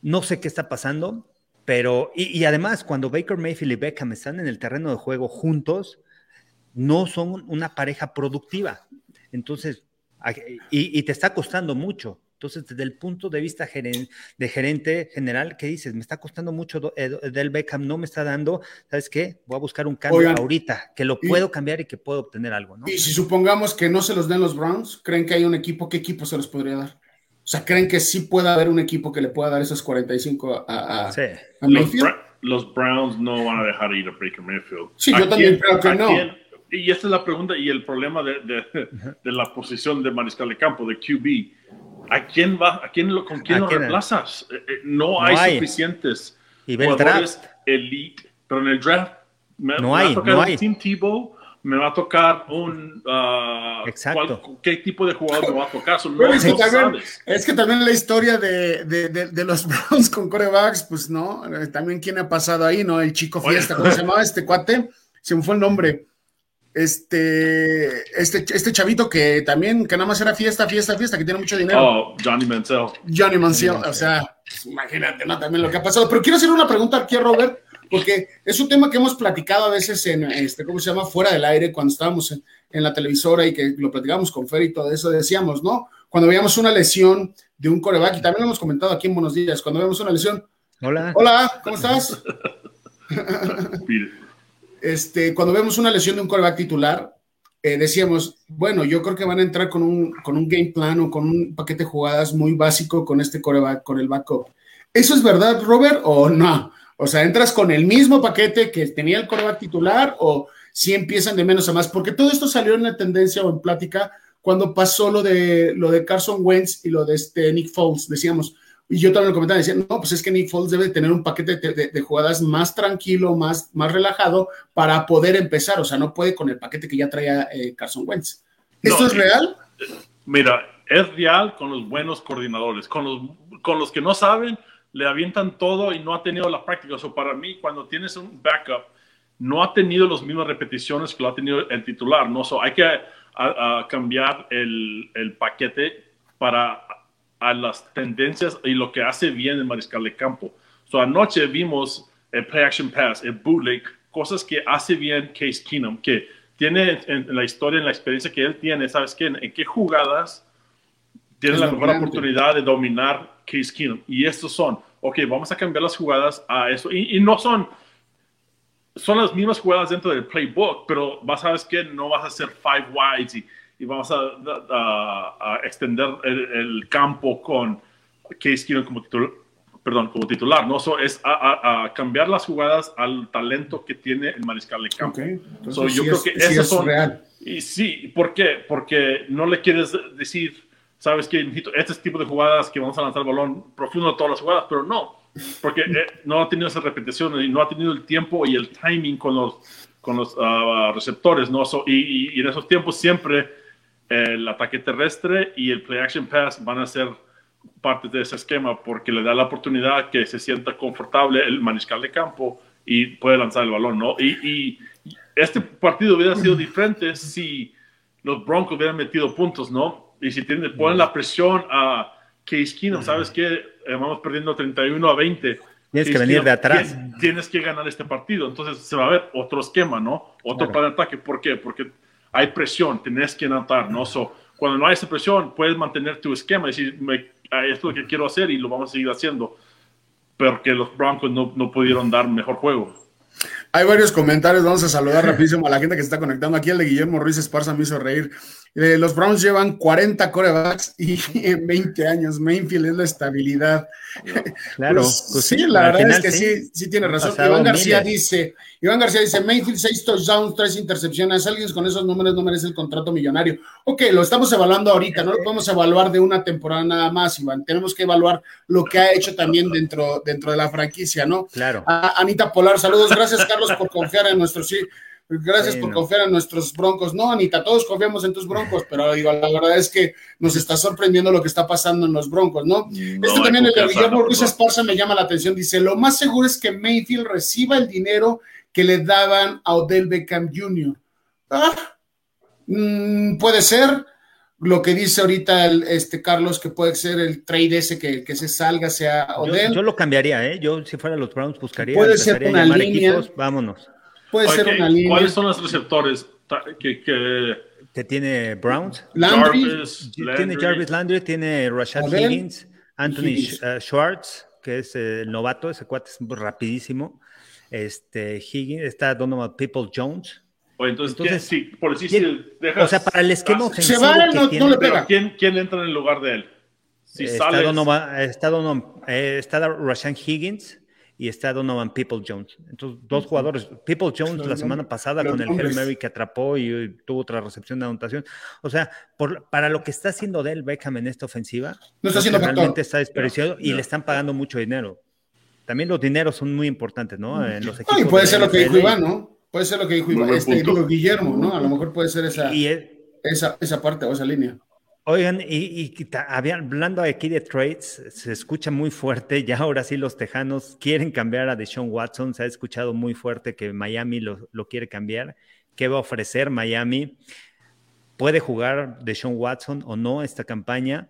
S3: No sé qué está pasando, pero. Y, y además, cuando Baker Mayfield y Beckham están en el terreno de juego juntos no son una pareja productiva. Entonces, y, te está costando mucho. Entonces, desde el punto de vista de gerente general, ¿qué dices? Me está costando mucho eh, del Beckham, no me está dando, ¿sabes qué? Voy a buscar un cambio ahorita, que lo puedo cambiar y que puedo obtener algo, ¿no?
S1: Y si supongamos que no se los den los Browns, ¿creen que hay un equipo? ¿Qué equipo se los podría dar? O sea, ¿creen que sí pueda haber un equipo que le pueda dar esos 45 a, a, sí.
S2: los, Browns no van a dejar ir a Baker Mayfield.
S1: Sí, yo también creo que no.
S2: Y esta es la pregunta y el problema de, de, la posición de mariscal de campo, de QB ¿A quién va? ¿A quién lo, ¿Con quién lo reemplazas? Eh, eh, no, hay, suficientes
S3: y jugadores
S2: elite, pero en el draft
S3: me, no hay, va a tocar no un hay.
S2: Team Tebow, me va a tocar un uh,
S3: Exacto.
S2: qué tipo de jugador me va a tocar.
S1: es, que también, la historia de, de, de, los Browns con corebacks, pues no, eh, también quién ha pasado ahí, ¿no? El chico fiesta, ¿cómo se llamaba este cuate? Se me fue el nombre este, este, este chavito que también, que nada más era fiesta, fiesta, fiesta, que tiene mucho dinero.
S2: Oh, Johnny Mansell.
S1: Johnny Mansell, o sea, pues, imagínate, ¿no? También lo que ha pasado. Pero quiero hacer una pregunta aquí a Robert, porque es un tema que hemos platicado a veces en, este, ¿cómo se llama? Fuera del aire, cuando estábamos en, la televisora y que lo platicábamos con Fer y todo eso, decíamos, ¿no? Cuando veíamos una lesión de un coreback, y también lo hemos comentado aquí en Buenos Días, cuando vemos una lesión.
S3: Hola.
S1: Hola, ¿cómo estás? este, cuando vemos una lesión de un coreback titular, eh, decíamos, bueno, yo creo que van a entrar con un, con un game plan o con un paquete de jugadas muy básico con este coreback, con el backup. ¿Eso es verdad, Robert, o no? O sea, ¿entras con el mismo paquete que tenía el coreback titular o si empiezan de menos a más? Porque todo esto salió en la tendencia o en plática cuando pasó lo de, lo de Carson Wentz y lo de este Nick Foles. Decíamos, y yo también lo comentaba, decía, no, pues es que Nick Foles debe tener un paquete de, jugadas más tranquilo, más, más relajado para poder empezar. O sea, no puede con el paquete que ya traía eh, Carson Wentz. ¿Esto es real?
S2: Mira, es real con los buenos coordinadores. Con los, con los que no saben, le avientan todo y no ha tenido la práctica. O sea, para mí, cuando tienes un backup, no ha tenido las mismas repeticiones que lo ha tenido el titular. ¿no? hay que cambiar el, el paquete para a las tendencias y lo que hace bien el mariscal de campo. So, anoche vimos el play action pass, el bootleg, cosas que hace bien Case Keenum, que tiene en, la historia, en la experiencia que él tiene, ¿sabes qué? En, qué jugadas tiene la mejor oportunidad de dominar Case Keenum. Y estos son, ok, vamos a cambiar las jugadas a eso. Y, y no son, son las mismas jugadas dentro del playbook, pero vas a ver que no vas a hacer five wides y y vamos a, extender el, campo con Case Keenum como titular, perdón, como titular, ¿no? So, es a, cambiar las jugadas al talento que tiene el mariscal de campo. yo creo que eso es real. Y sí, ¿por qué? Porque no le quieres decir, sabes que este tipo de jugadas que vamos a lanzar el balón profundo a todas las jugadas, pero no, porque eh, no ha tenido esa repetición y no ha tenido el tiempo y el timing con los, con los ah, receptores, ¿no? y, y, en esos tiempos siempre el ataque terrestre y el play action pass van a ser parte de ese esquema porque le da la oportunidad que se sienta confortable el mariscal de campo y puede lanzar el balón, ¿no? Y, este partido hubiera sido diferente si los Broncos hubieran metido puntos, ¿no? Y si tienen, ponen la presión a Case Keenum, ¿sabes qué? Eh, vamos perdiendo 31 a 20.
S3: Tienes que venir de atrás.
S2: Tienes, que ganar este partido. Entonces se va a ver otro esquema, ¿no? Otro plan de ataque. ¿Por qué? Porque hay presión, tenés que anotar, ¿no? So, cuando no hay esa presión, puedes mantener tu esquema y decir, esto es lo que quiero hacer y lo vamos a seguir haciendo. Pero que los Broncos no, no pudieron dar mejor juego.
S1: Hay varios comentarios, vamos a saludar rapidísimo a la gente que se está conectando. Aquí el de Guillermo Ruiz Esparza me hizo reír. Eh, los Browns llevan 40 corebacks y en 20 años Mainfield es la estabilidad.
S3: Claro, pues,
S1: pues sí, la verdad es que sí, sí, tiene razón. Iván García dice, Iván García dice, Mainfield 6 touchdowns, 3 intercepciones. Alguien con esos números no merece el contrato millonario. Ok, lo estamos evaluando ahorita, no lo podemos evaluar de una temporada nada más, Iván. Tenemos que evaluar lo que ha hecho también dentro, dentro de la franquicia, ¿no?
S3: Claro.
S1: Anita Polar, saludos, gracias Carlos por confiar en nuestro sí. Gracias por confiar en nuestros broncos. No, Anita, todos confiamos en tus broncos, pero digo, la verdad es que nos está sorprendiendo lo que está pasando en los broncos, ¿no? Esto también el de Guillermo Ruiz Esparza me llama la atención. Dice, lo más seguro es que Mayfield reciba el dinero que le daban a Odell Beckham Jr. Ah, mm, puede ser lo que dice ahorita el, este Carlos, que puede ser el trade ese que, que se salga, sea Odell.
S3: Yo, lo cambiaría, ¿eh? Yo, si fuera los Browns, buscaría.
S1: Puede ser una línea.
S3: vámonos.
S1: Puede ser una línea.
S2: ¿Cuáles son los receptores que, que,
S3: que tiene Browns.
S1: Landry.
S3: Tiene Jarvis Landry, tiene Rashad Higgins, Anthony uh, Schwartz, que es el novato, ese cuate es rapidísimo. Este, Higgins, está Donovan People Jones.
S2: O entonces, sí, por
S3: decir, si dejas, O sea, para el esquema ofensivo.
S1: Se va, no, no le pega.
S2: ¿quién, ¿quién, entra en el lugar de él?
S3: Si está, Donovan, está, Donovan, eh, está Rashad Higgins y está Donovan People Jones. Entonces, dos jugadores. People Jones la semana pasada con el Hail Mary que atrapó y tuvo otra recepción de anotación. O sea, por, para lo que está haciendo Del Beckham en esta ofensiva,
S1: no está haciendo
S3: realmente está desperdiciado y le están pagando mucho dinero. También los dineros son muy importantes, ¿no? En los equipos
S1: y puede ser lo que dijo Iván, ¿no? Puede ser lo que dijo Iván, este, Guillermo, ¿no? A lo mejor puede ser esa, esa, esa parte o esa línea.
S3: Oigan, y, hablando aquí de trades, se escucha muy fuerte, ya ahora sí los Tejanos quieren cambiar a Deshaun Watson, se ha escuchado muy fuerte que Miami lo, quiere cambiar. ¿Qué va a ofrecer Miami? ¿Puede jugar Deshaun Watson o no esta campaña?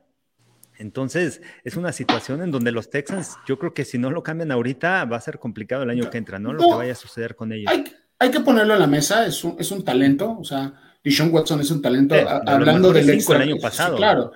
S3: Entonces, es una situación en donde los Texans, yo creo que si no lo cambian ahorita, va a ser complicado el año que entra, ¿no? Lo que vaya a suceder con ellos.
S1: Hay, que ponerlo en la mesa, es un, es un talento, o sea, Deshaun Watson es un talento, hablando del extra,
S3: año pasado.
S1: claro,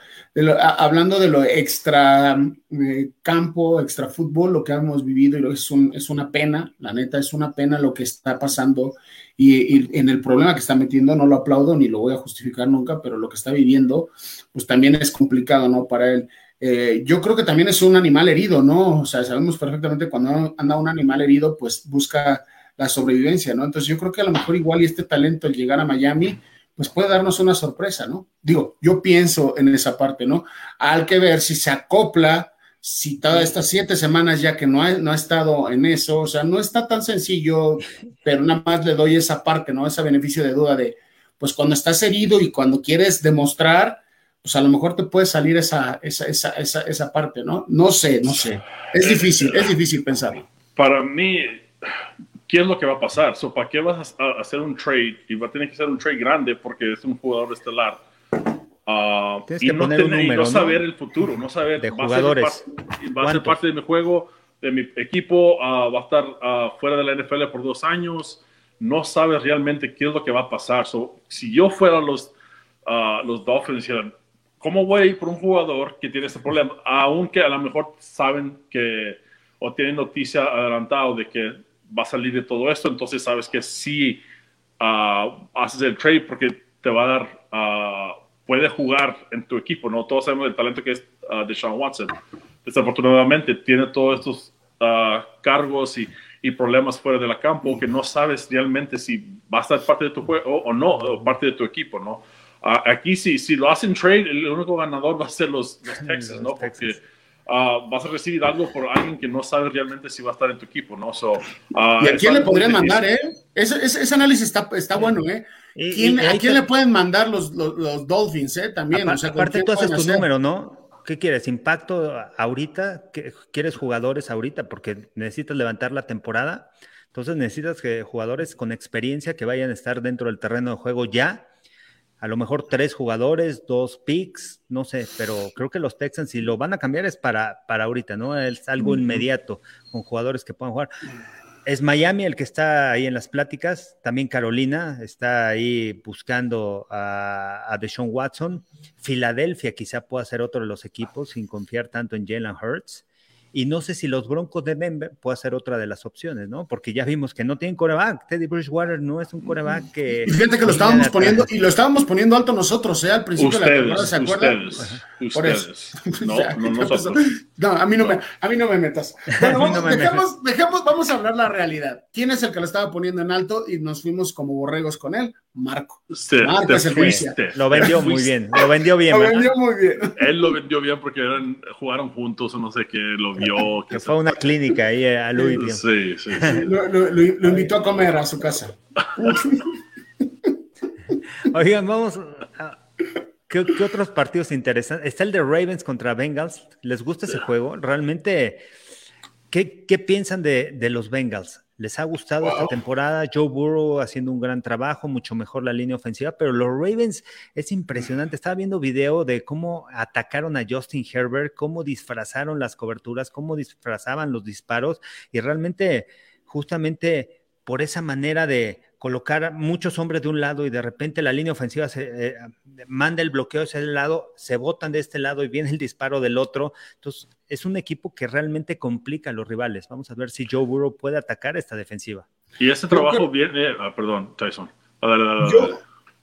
S1: hablando de lo extra eh, campo, extra fútbol, lo que hemos vivido y lo, es, un, es una pena, la neta, es una pena lo que está pasando y, en el problema que está metiendo, no lo aplaudo ni lo voy a justificar nunca, pero lo que está viviendo, pues también es complicado, ¿no? Para él. Eh, yo creo que también es un animal herido, ¿no? O sea, sabemos perfectamente cuando anda un animal herido, pues busca la sobrevivencia, ¿no? Entonces yo creo que a lo mejor igual y este talento al llegar a Miami, pues puede darnos una sorpresa, ¿no? Digo, yo pienso en esa parte, ¿no? Hay que ver si se acopla, si todas estas siete semanas ya que no ha, no ha estado en eso, o sea, no está tan sencillo, pero nada más le doy esa parte, ¿no? Ese beneficio de duda de, pues cuando estás herido y cuando quieres demostrar, pues a lo mejor te puede salir esa, esa, esa, esa, esa parte, ¿no? No sé, no sé. Es difícil, es difícil pensarlo.
S2: Para mí, ¿qué es lo que va a pasar? So, ¿Para qué vas a hacer un trade? Y va a tener que ser un trade grande porque es un jugador estelar. Uh, y, no tener, no saber el futuro, no saber
S3: de jugadores.
S2: Va a ser, parte de mi juego, de mi equipo, uh, va a estar uh, fuera de la NFL por dos años. No sabes realmente qué es lo que va a pasar. So, si yo fuera los, los Dolphins, ¿cómo voy a ir por un jugador que tiene ese problema? Aunque a lo mejor saben que o tienen noticia adelantado de que va a salir de todo esto, entonces sabes que sí ah, haces el trade porque te va a dar, uh, puede jugar en tu equipo, ¿no? Todos sabemos el talento que es uh, de Sean Watson. Desafortunadamente tiene todos estos cargos y, y, problemas fuera de la campo que no sabes realmente si va a ser parte de tu juego o, no, o parte de tu equipo, ¿no? aquí si, si lo hacen trade, el único ganador va a ser los, los Texas, ¿no? Porque Ah, vas a recibir algo por alguien que no sabe realmente si va a estar en tu equipo, ¿no? So,
S1: uh, ¿Y a quién le podrían mandar, eh? Ese, ese, análisis está, está bueno, ¿eh? ¿Quién, ¿A quién le pueden mandar los, los, los Dolphins, eh? También,
S3: aparte, o sea, aparte tú haces tu número, ¿no? ¿Qué quieres? ¿Impacto ahorita? ¿Quieres jugadores ahorita? Porque necesitas levantar la temporada. Entonces necesitas que jugadores con experiencia que vayan a estar dentro del terreno de juego ya a lo mejor tres jugadores, dos picks, no sé, pero creo que los Texans, si lo van a cambiar es para, para ahorita, ¿no? Es algo inmediato con jugadores que puedan jugar. Es Miami el que está ahí en las pláticas, también Carolina está ahí buscando a, a Deshaun Watson. Filadelfia quizá pueda ser otro de los equipos sin confiar tanto en Jalen Hurts. Y no sé si los Broncos de Denver puede ser otra de las opciones, ¿no? Porque ya vimos que no tienen coreback. Teddy Bridgewater no es un coreback que.
S1: Y fíjate que lo estábamos poniendo, y lo estábamos poniendo alto nosotros, ¿eh? Al principio de la temporada, ¿se acuerdan?
S2: Ustedes, Por eso. No, no
S1: nosotros. No, a mí no me, a mí no me metas. Bueno, vamos, dejemos, dejemos, vamos a hablar la realidad. ¿Quién es el que lo estaba poniendo en alto y nos fuimos como borregos con él? Marco.
S2: Marco es
S3: el Lo vendió muy bien. Lo vendió bien.
S1: Lo vendió muy bien.
S2: Él lo vendió bien porque eran, jugaron juntos o no sé qué, lo vio.
S3: Que fue una clínica ahí a Louisville.
S2: Sí, sí.
S1: Lo, invitó a comer a su casa.
S3: Oigan, vamos. A, ¿qué, otros partidos interesantes? Está el de Ravens contra Bengals. ¿Les gusta ese juego? Realmente, ¿qué, qué piensan de, de los Bengals? Les ha gustado esta temporada. Joe Burrow haciendo un gran trabajo, mucho mejor la línea ofensiva, pero los Ravens es impresionante. Estaba viendo video de cómo atacaron a Justin Herbert, cómo disfrazaron las coberturas, cómo disfrazaban los disparos y realmente, justamente por esa manera de colocar muchos hombres de un lado y de repente la línea ofensiva se eh, manda el bloqueo hacia el lado, se botan de este lado y viene el disparo del otro. Entonces, es un equipo que realmente complica a los rivales. Vamos a ver si Joe Burrow puede atacar esta defensiva.
S2: Y ese trabajo viene, ah, perdón, Tyson.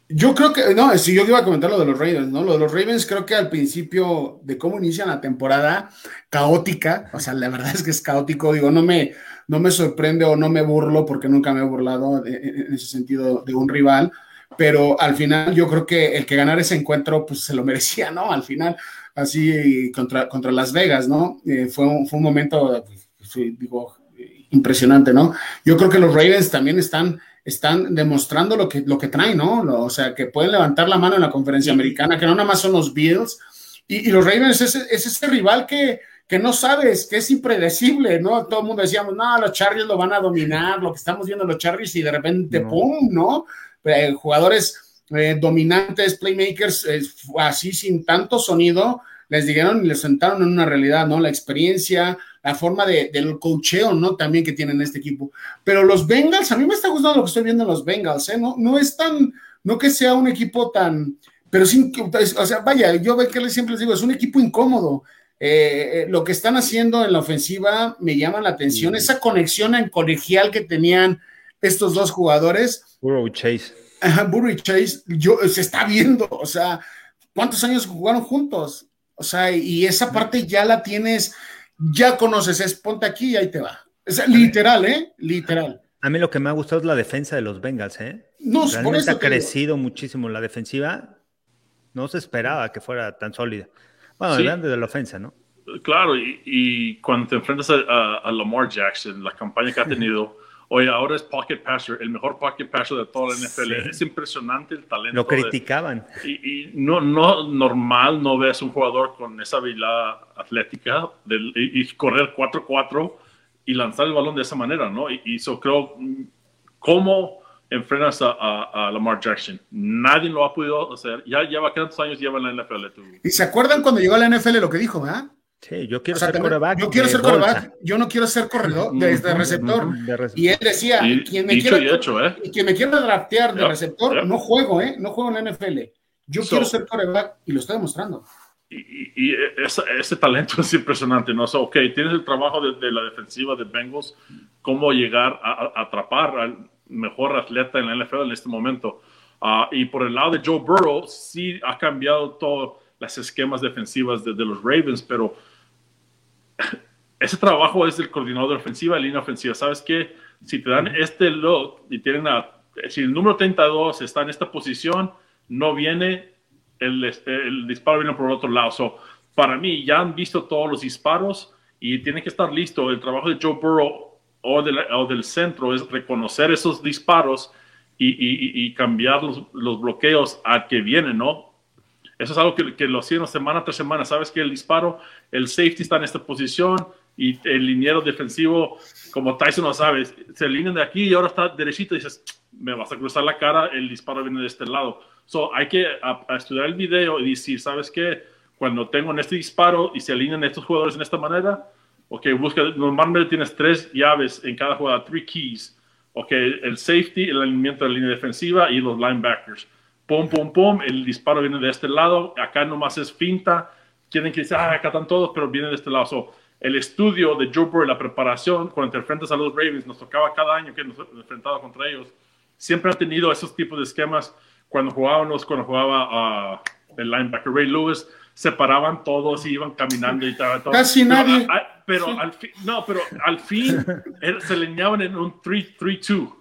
S1: Yo creo que, no, si yo iba a comentar lo de los Ravens, ¿no? Lo de los Ravens creo que al principio de cómo inician la temporada, caótica, o sea, la verdad es que es caótico, digo, no me, no me sorprende o no me burlo porque nunca me he burlado en ese sentido de un rival, pero al final yo creo que el que ganara ese encuentro, pues se lo merecía, ¿no? Al final, así contra, contra Las Vegas, ¿no? Eh, fue, un, fue un momento, pues, digo, impresionante, ¿no? Yo creo que los Ravens también están están demostrando lo que, lo que traen, ¿no? o sea, que pueden levantar la mano en la conferencia americana, que no nada más son los Bills. Y, los Ravens es, es, ese rival que, que no sabes, que es impredecible, ¿no? Todo el mundo decíamos, no, los Chargers lo van a dominar, lo que estamos viendo los Chargers y de repente, ¡pum!, ¿no? Eh, jugadores eh, dominantes, playmakers, así sin tanto sonido, les dijeron y les sentaron en una realidad, ¿no? La experiencia, la forma de, del cocheo, ¿no? También que tienen este equipo. Pero los Bengals, a mí me está gustando lo que estoy viendo en los Bengals, ¿eh? No, no es tan, no que sea un equipo tan, pero sí, o sea, vaya, yo ve que siempre les digo, es un equipo incómodo. Eh, eh, lo que están haciendo en la ofensiva me llama la atención, esa conexión en colegial que tenían estos dos jugadores.
S3: Burrow y Chase.
S1: Burrow y Chase, yo, se está viendo, o sea, ¿cuántos años jugaron juntos? O sea, y esa parte ya la tienes, ya conoces, es ponte aquí y ahí te va. Es literal, ¿eh? Literal.
S3: A mí lo que me ha gustado es la defensa de los Bengals, ¿eh? No, Realmente por ha crecido muchísimo la defensiva. No se esperaba que fuera tan sólida. Bueno, grande de la ofensa, ¿no?
S2: Claro, y, cuando te enfrentas a, a, Lamar Jackson, la campaña que ha tenido, Oye, ahora es pocket passer, el mejor pocket passer de toda la NFL. Es impresionante el talento.
S3: Lo criticaban.
S2: y, no, no normal no ves un jugador con esa habilidad atlética y, correr 4-4 y lanzar el balón de esa manera, ¿no? Y, eso creo, ¿cómo enfrentas a, Lamar Jackson? Nadie lo ha podido hacer. Ya lleva, ¿cuántos años lleva en la NFL?
S1: ¿Y se acuerdan cuando llegó a la NFL lo que dijo, verdad?
S3: Sí, yo quiero ser coreback.
S1: Yo quiero ser coreback, yo no quiero ser corredor desde receptor. y él decía, y, quien, me quiera, ¿eh? y quien me quiera draftear de receptor, no juego, ¿eh? No juego en la NFL. Yo quiero ser coreback y lo estoy demostrando.
S2: Y, ese, talento es impresionante, ¿no? ok, tienes el trabajo de, la defensiva de Bengals, cómo llegar a, atrapar al mejor atleta en la NFL en este momento. Ah, y por el lado de Joe Burrow, sí ha cambiado todos los esquemas defensivos de, de los Ravens, pero ese trabajo es del coordinador de ofensiva línea ofensiva. ¿Sabes qué? Si te dan este look y tienen a, si el número 32 está en esta posición, no viene, el, el disparo viene por el otro lado. So, para mí, ya han visto todos los disparos y tiene que estar listo. El trabajo de Joe Burrow o, o del centro es reconocer esos disparos y, y, cambiar los, los, bloqueos a que vienen, ¿no? Eso es algo que, que lo hacían semana tras semana. Sabes que el disparo, el safety está en esta posición y el liniero defensivo, como Tyson lo sabe, se alinean de aquí y ahora está derechito dices, me vas a cruzar la cara, el disparo viene de este lado. So, hay que estudiar el video y decir, ¿sabes qué? Cuando tengo en este disparo y se alinean estos jugadores en esta manera, ok, busca, normalmente tienes tres llaves en cada jugada, three keys. Ok, el safety, el alineamiento de la línea defensiva y los linebackers pum, pum, pum, el disparo viene de este lado, acá nomás es finta, quieren que ah, acá están todos, pero viene de este lado. So, el estudio de Joe Burrow, la preparación, cuando te enfrentas a los Ravens, nos tocaba cada año que nos enfrentaba contra ellos, siempre han tenido esos tipos de esquemas. Cuando jugábamos, cuando jugaba uh, el linebacker Ray Lewis, separaban todos y iban caminando y tal.
S1: Casi nadie.
S2: pero al fin, no, pero al fin se leñaban en un 3-3-2.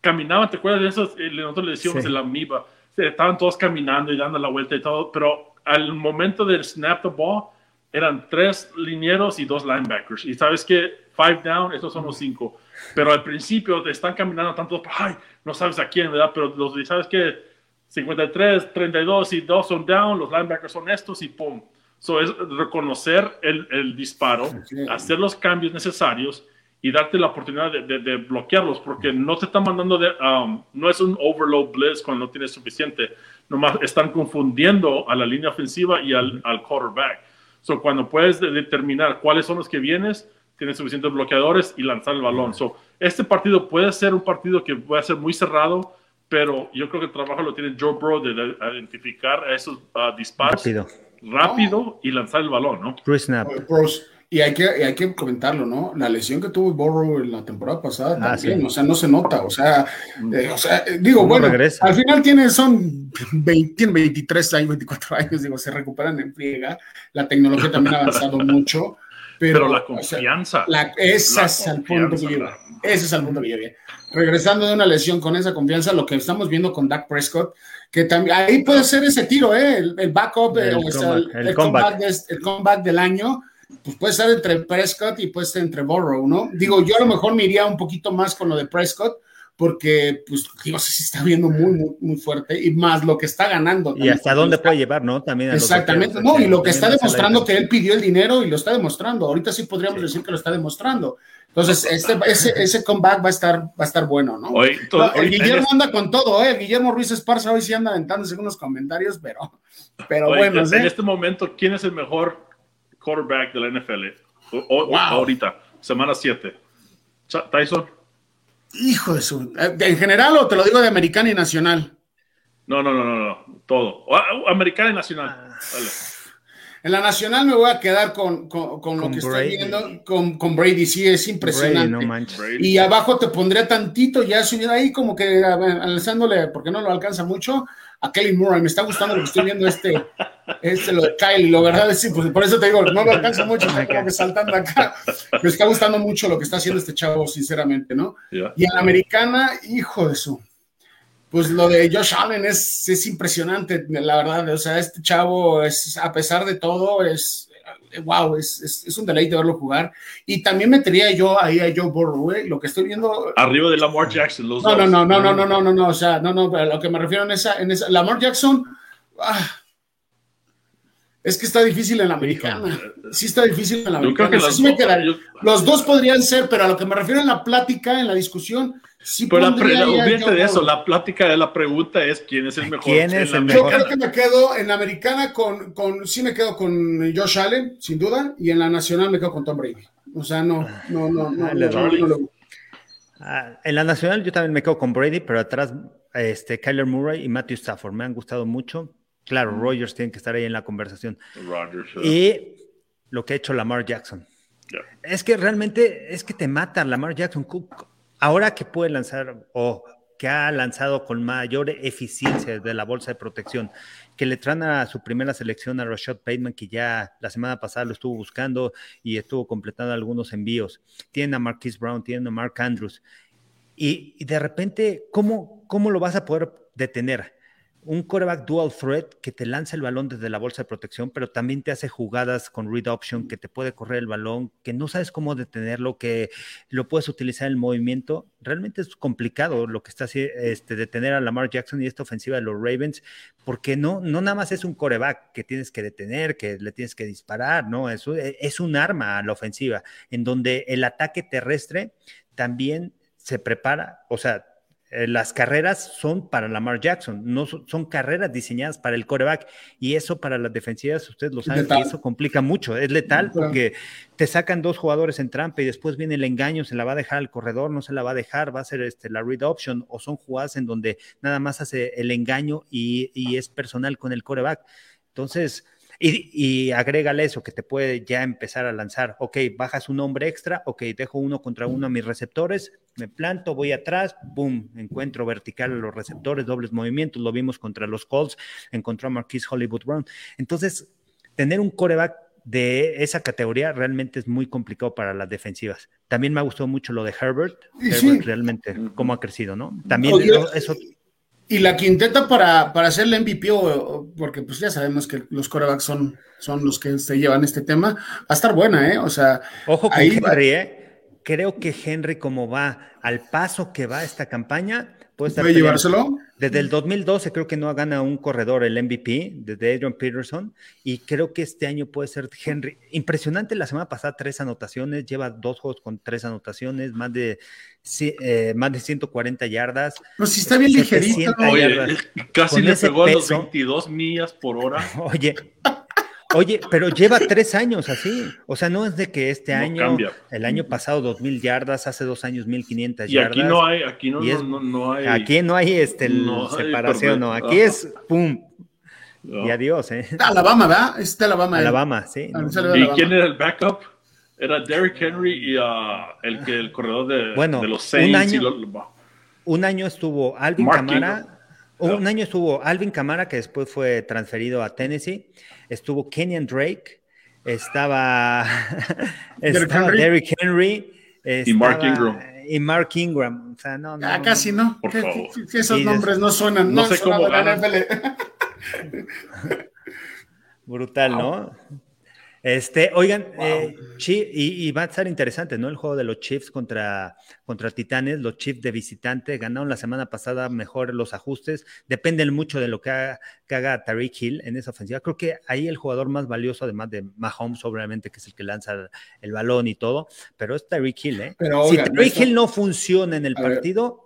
S2: Caminaban, ¿te acuerdas de eso? Eh, nosotros le decíamos el amiba estaban todos caminando y dando la vuelta y todo, pero al momento del snap the ball eran tres linieros y dos linebackers. Y sabes que five down, estos son los cinco. Pero al principio te están caminando tanto, ay, no sabes a quién, ¿verdad? Pero los, sabes que 53, 32 y dos son down, los linebackers son estos y pum. So es reconocer el, el disparo, hacer los cambios necesarios y darte la oportunidad de, bloquearlos, porque no te están mandando, de, um, no es un overload blitz cuando no tienes suficiente, nomás están confundiendo a la línea ofensiva y al, al quarterback. So, cuando puedes determinar cuáles son los que vienes, tiene suficientes bloqueadores y lanzar el balón. So, este partido puede ser un partido que puede ser muy cerrado, pero yo creo que el trabajo lo tiene Joe Burrow de identificar esos uh, disparos rápido, y lanzar el balón, ¿no?
S1: Snap. Y hay, que, hay que comentarlo, ¿no? La lesión que tuvo Burrow en la temporada pasada ah, también, o sea, no se nota, o sea, mm. eh, o sea digo, bueno, al final tiene, son 20, 23 años, 24 años, digo, se recuperan en friega, la tecnología también ha avanzado mucho, pero,
S2: la confianza.
S1: la, ese es el punto que yo, ese es el punto que yo Regresando de una lesión con esa confianza, lo que estamos viendo con Dak Prescott, que también ahí puede ser ese tiro, ¿eh? el, backup, el, el, comeback, el comeback del año pues puede ser entre Prescott y puede ser entre Burrow, ¿no? Digo, yo a lo mejor me iría un poquito más con lo de Prescott, porque, pues, digo, sí está viendo muy, muy, muy fuerte y más lo que está ganando.
S3: Y hasta dónde puede llevar, ¿no? También.
S1: Exactamente, no, y lo que está demostrando que él pidió el dinero y lo está demostrando. Ahorita sí podríamos decir que lo está demostrando. Entonces, este, ese, ese comeback va a estar, va a estar bueno, ¿no? el Guillermo anda con todo, ¿eh? Guillermo Ruiz Esparza hoy sí anda aventándose unos comentarios, pero, pero bueno.
S2: En ¿eh? este momento, ¿quién es el mejor quarterback de la NFL. Ahorita, semana 7. Tyson.
S1: Hijo de su. Eh, ¿En general o te lo digo de americana y nacional?
S2: No, no, no, no, no. Todo. Americana y nacional.
S1: En la nacional me voy a quedar con, con, lo que estoy viendo con, con, Brady. Sí, es impresionante. y abajo te pondré tantito, ya subiendo ahí como que alzándole, porque no lo alcanza mucho, a Kelly Murray. Me está gustando lo que estoy viendo este, este lo de Kylie. Lo verdad es sí, pues por eso te digo, no lo alcanza mucho, me que saltando acá. Me está gustando mucho lo que está haciendo este chavo, sinceramente, ¿no? Y en la americana, hijo de su. Pues lo de Josh Allen es, es impresionante, la verdad. O sea, este chavo es, a pesar de todo, es wow, es, es, un deleite verlo jugar. Y también metería yo ahí a Joe Burrow, lo que estoy viendo.
S2: Arriba de Lamar Jackson,
S1: los no, No, no, no, no, no, no, no, no, o sea, no, no, lo que me refiero en esa, en esa, Lamar Jackson, ah, es que está difícil en la americana. Sí está difícil en la americana. Los dos podrían ser, pero a lo que me refiero en la plática, en la discusión, sí
S2: Pero la, de eso, la plática de la pregunta es quién es el mejor.
S3: ¿Quién es el
S1: mejor? Yo creo que me quedo en la americana con, con, sí me quedo con Josh Allen, sin duda, y en la nacional me quedo con Tom Brady. O sea, no, no, no, no. no,
S3: ah, en la nacional yo también me quedo con Brady, pero atrás este, Kyler Murray y Matthew Stafford me han gustado mucho. Claro, Rogers tiene que estar ahí en la conversación. Y lo que ha hecho Lamar Jackson. Es que realmente es que te mata Lamar Jackson. Ahora que puede lanzar o que ha lanzado con mayor eficiencia de la bolsa de protección, que le traen a su primera selección a Rashad Bateman, que ya la semana pasada lo estuvo buscando y estuvo completando algunos envíos. Tienen a Marquise Brown, tienen a Mark Andrews. Y, y de repente, ¿cómo, ¿cómo lo vas a poder detener? Un coreback dual threat que te lanza el balón desde la bolsa de protección, pero también te hace jugadas con read option, que te puede correr el balón, que no sabes cómo detenerlo, que lo puedes utilizar en el movimiento. Realmente es complicado lo que está haciendo, este, detener a Lamar Jackson y esta ofensiva de los Ravens, porque no, no nada más es un coreback que tienes que detener, que le tienes que disparar, ¿no? Es, es un arma a la ofensiva, en donde el ataque terrestre también se prepara, o sea, eh, las carreras son para Lamar Jackson, no son, carreras diseñadas para el coreback. Y eso para las defensivas, ustedes lo saben, que eso complica mucho. Es letal porque te sacan dos jugadores en trampa y después viene el engaño, se la va a dejar al corredor, no se la va a dejar, va a ser este, la read option, o son jugadas en donde nada más hace el engaño y, y es personal con el coreback. Entonces, y, y, agrégale eso, que te puede ya empezar a lanzar. Ok, bajas un hombre extra, ok, dejo uno contra uno a mis receptores, me planto, voy atrás, boom, encuentro vertical a los receptores, dobles movimientos, lo vimos contra los Colts, encontró a Marquise Hollywood Brown. Entonces, tener un coreback de esa categoría realmente es muy complicado para las defensivas. También me ha gustado mucho lo de Herbert, Herbert realmente cómo ha crecido, ¿no? También eso
S1: y la quinteta para, para hacer el MVP, porque pues ya sabemos que los corebacks son, son los que se llevan este tema, va a estar buena, ¿eh? O sea,
S3: ojo con Henry, ¿eh? Creo que Henry, como va al paso que va esta campaña, puede estar.
S1: ¿Puede llevárselo?
S3: Desde el 2012 creo que no gana un corredor el MVP, desde Adrian Peterson, y creo que este año puede ser Henry. Impresionante la semana pasada, tres anotaciones, lleva dos juegos con tres anotaciones, más de, eh, más de 140 yardas.
S1: No, si está bien ligerito.
S2: Oye, casi le pegó a los 22 millas por hora.
S3: Oye, Oye, pero lleva tres años así. O sea, no es de que este año, el año pasado, dos mil yardas, hace dos años mil quinientas yardas.
S2: Y aquí no hay, aquí no, no, hay.
S3: Aquí no hay este, separación, no. Aquí es pum. Y adiós, ¿eh?
S1: Alabama, ¿verdad? Es de Alabama.
S3: Alabama, sí.
S2: ¿Y quién era el backup? Era Derrick Henry y uh, el, que, el corredor de, de los Saints.
S3: Un año, un año estuvo Alvin Camara. Un año estuvo Alvin Camara, que después fue transferido a Tennessee. Estuvo Kenyan Drake. Estaba, estaba Derrick Henry.
S2: y Mark Ingram.
S3: Y Mark Ingram. O sea, no, no,
S1: ah, casi no. Por favor. esos nombres no suenan.
S2: No, sé cómo ganan.
S3: Brutal, ¿no? Este, oigan, eh, y, va a estar interesante, ¿no? El juego de los Chiefs contra, contra Titanes, los Chiefs de visitante ganaron la semana pasada mejor los ajustes, dependen mucho de lo que haga, Tariq Hill en esa ofensiva. Creo que ahí el jugador más valioso, además de Mahomes, obviamente, que es el que lanza el, balón y todo, pero es Tariq Hill, ¿eh? si Tariq Hill no funciona en el partido,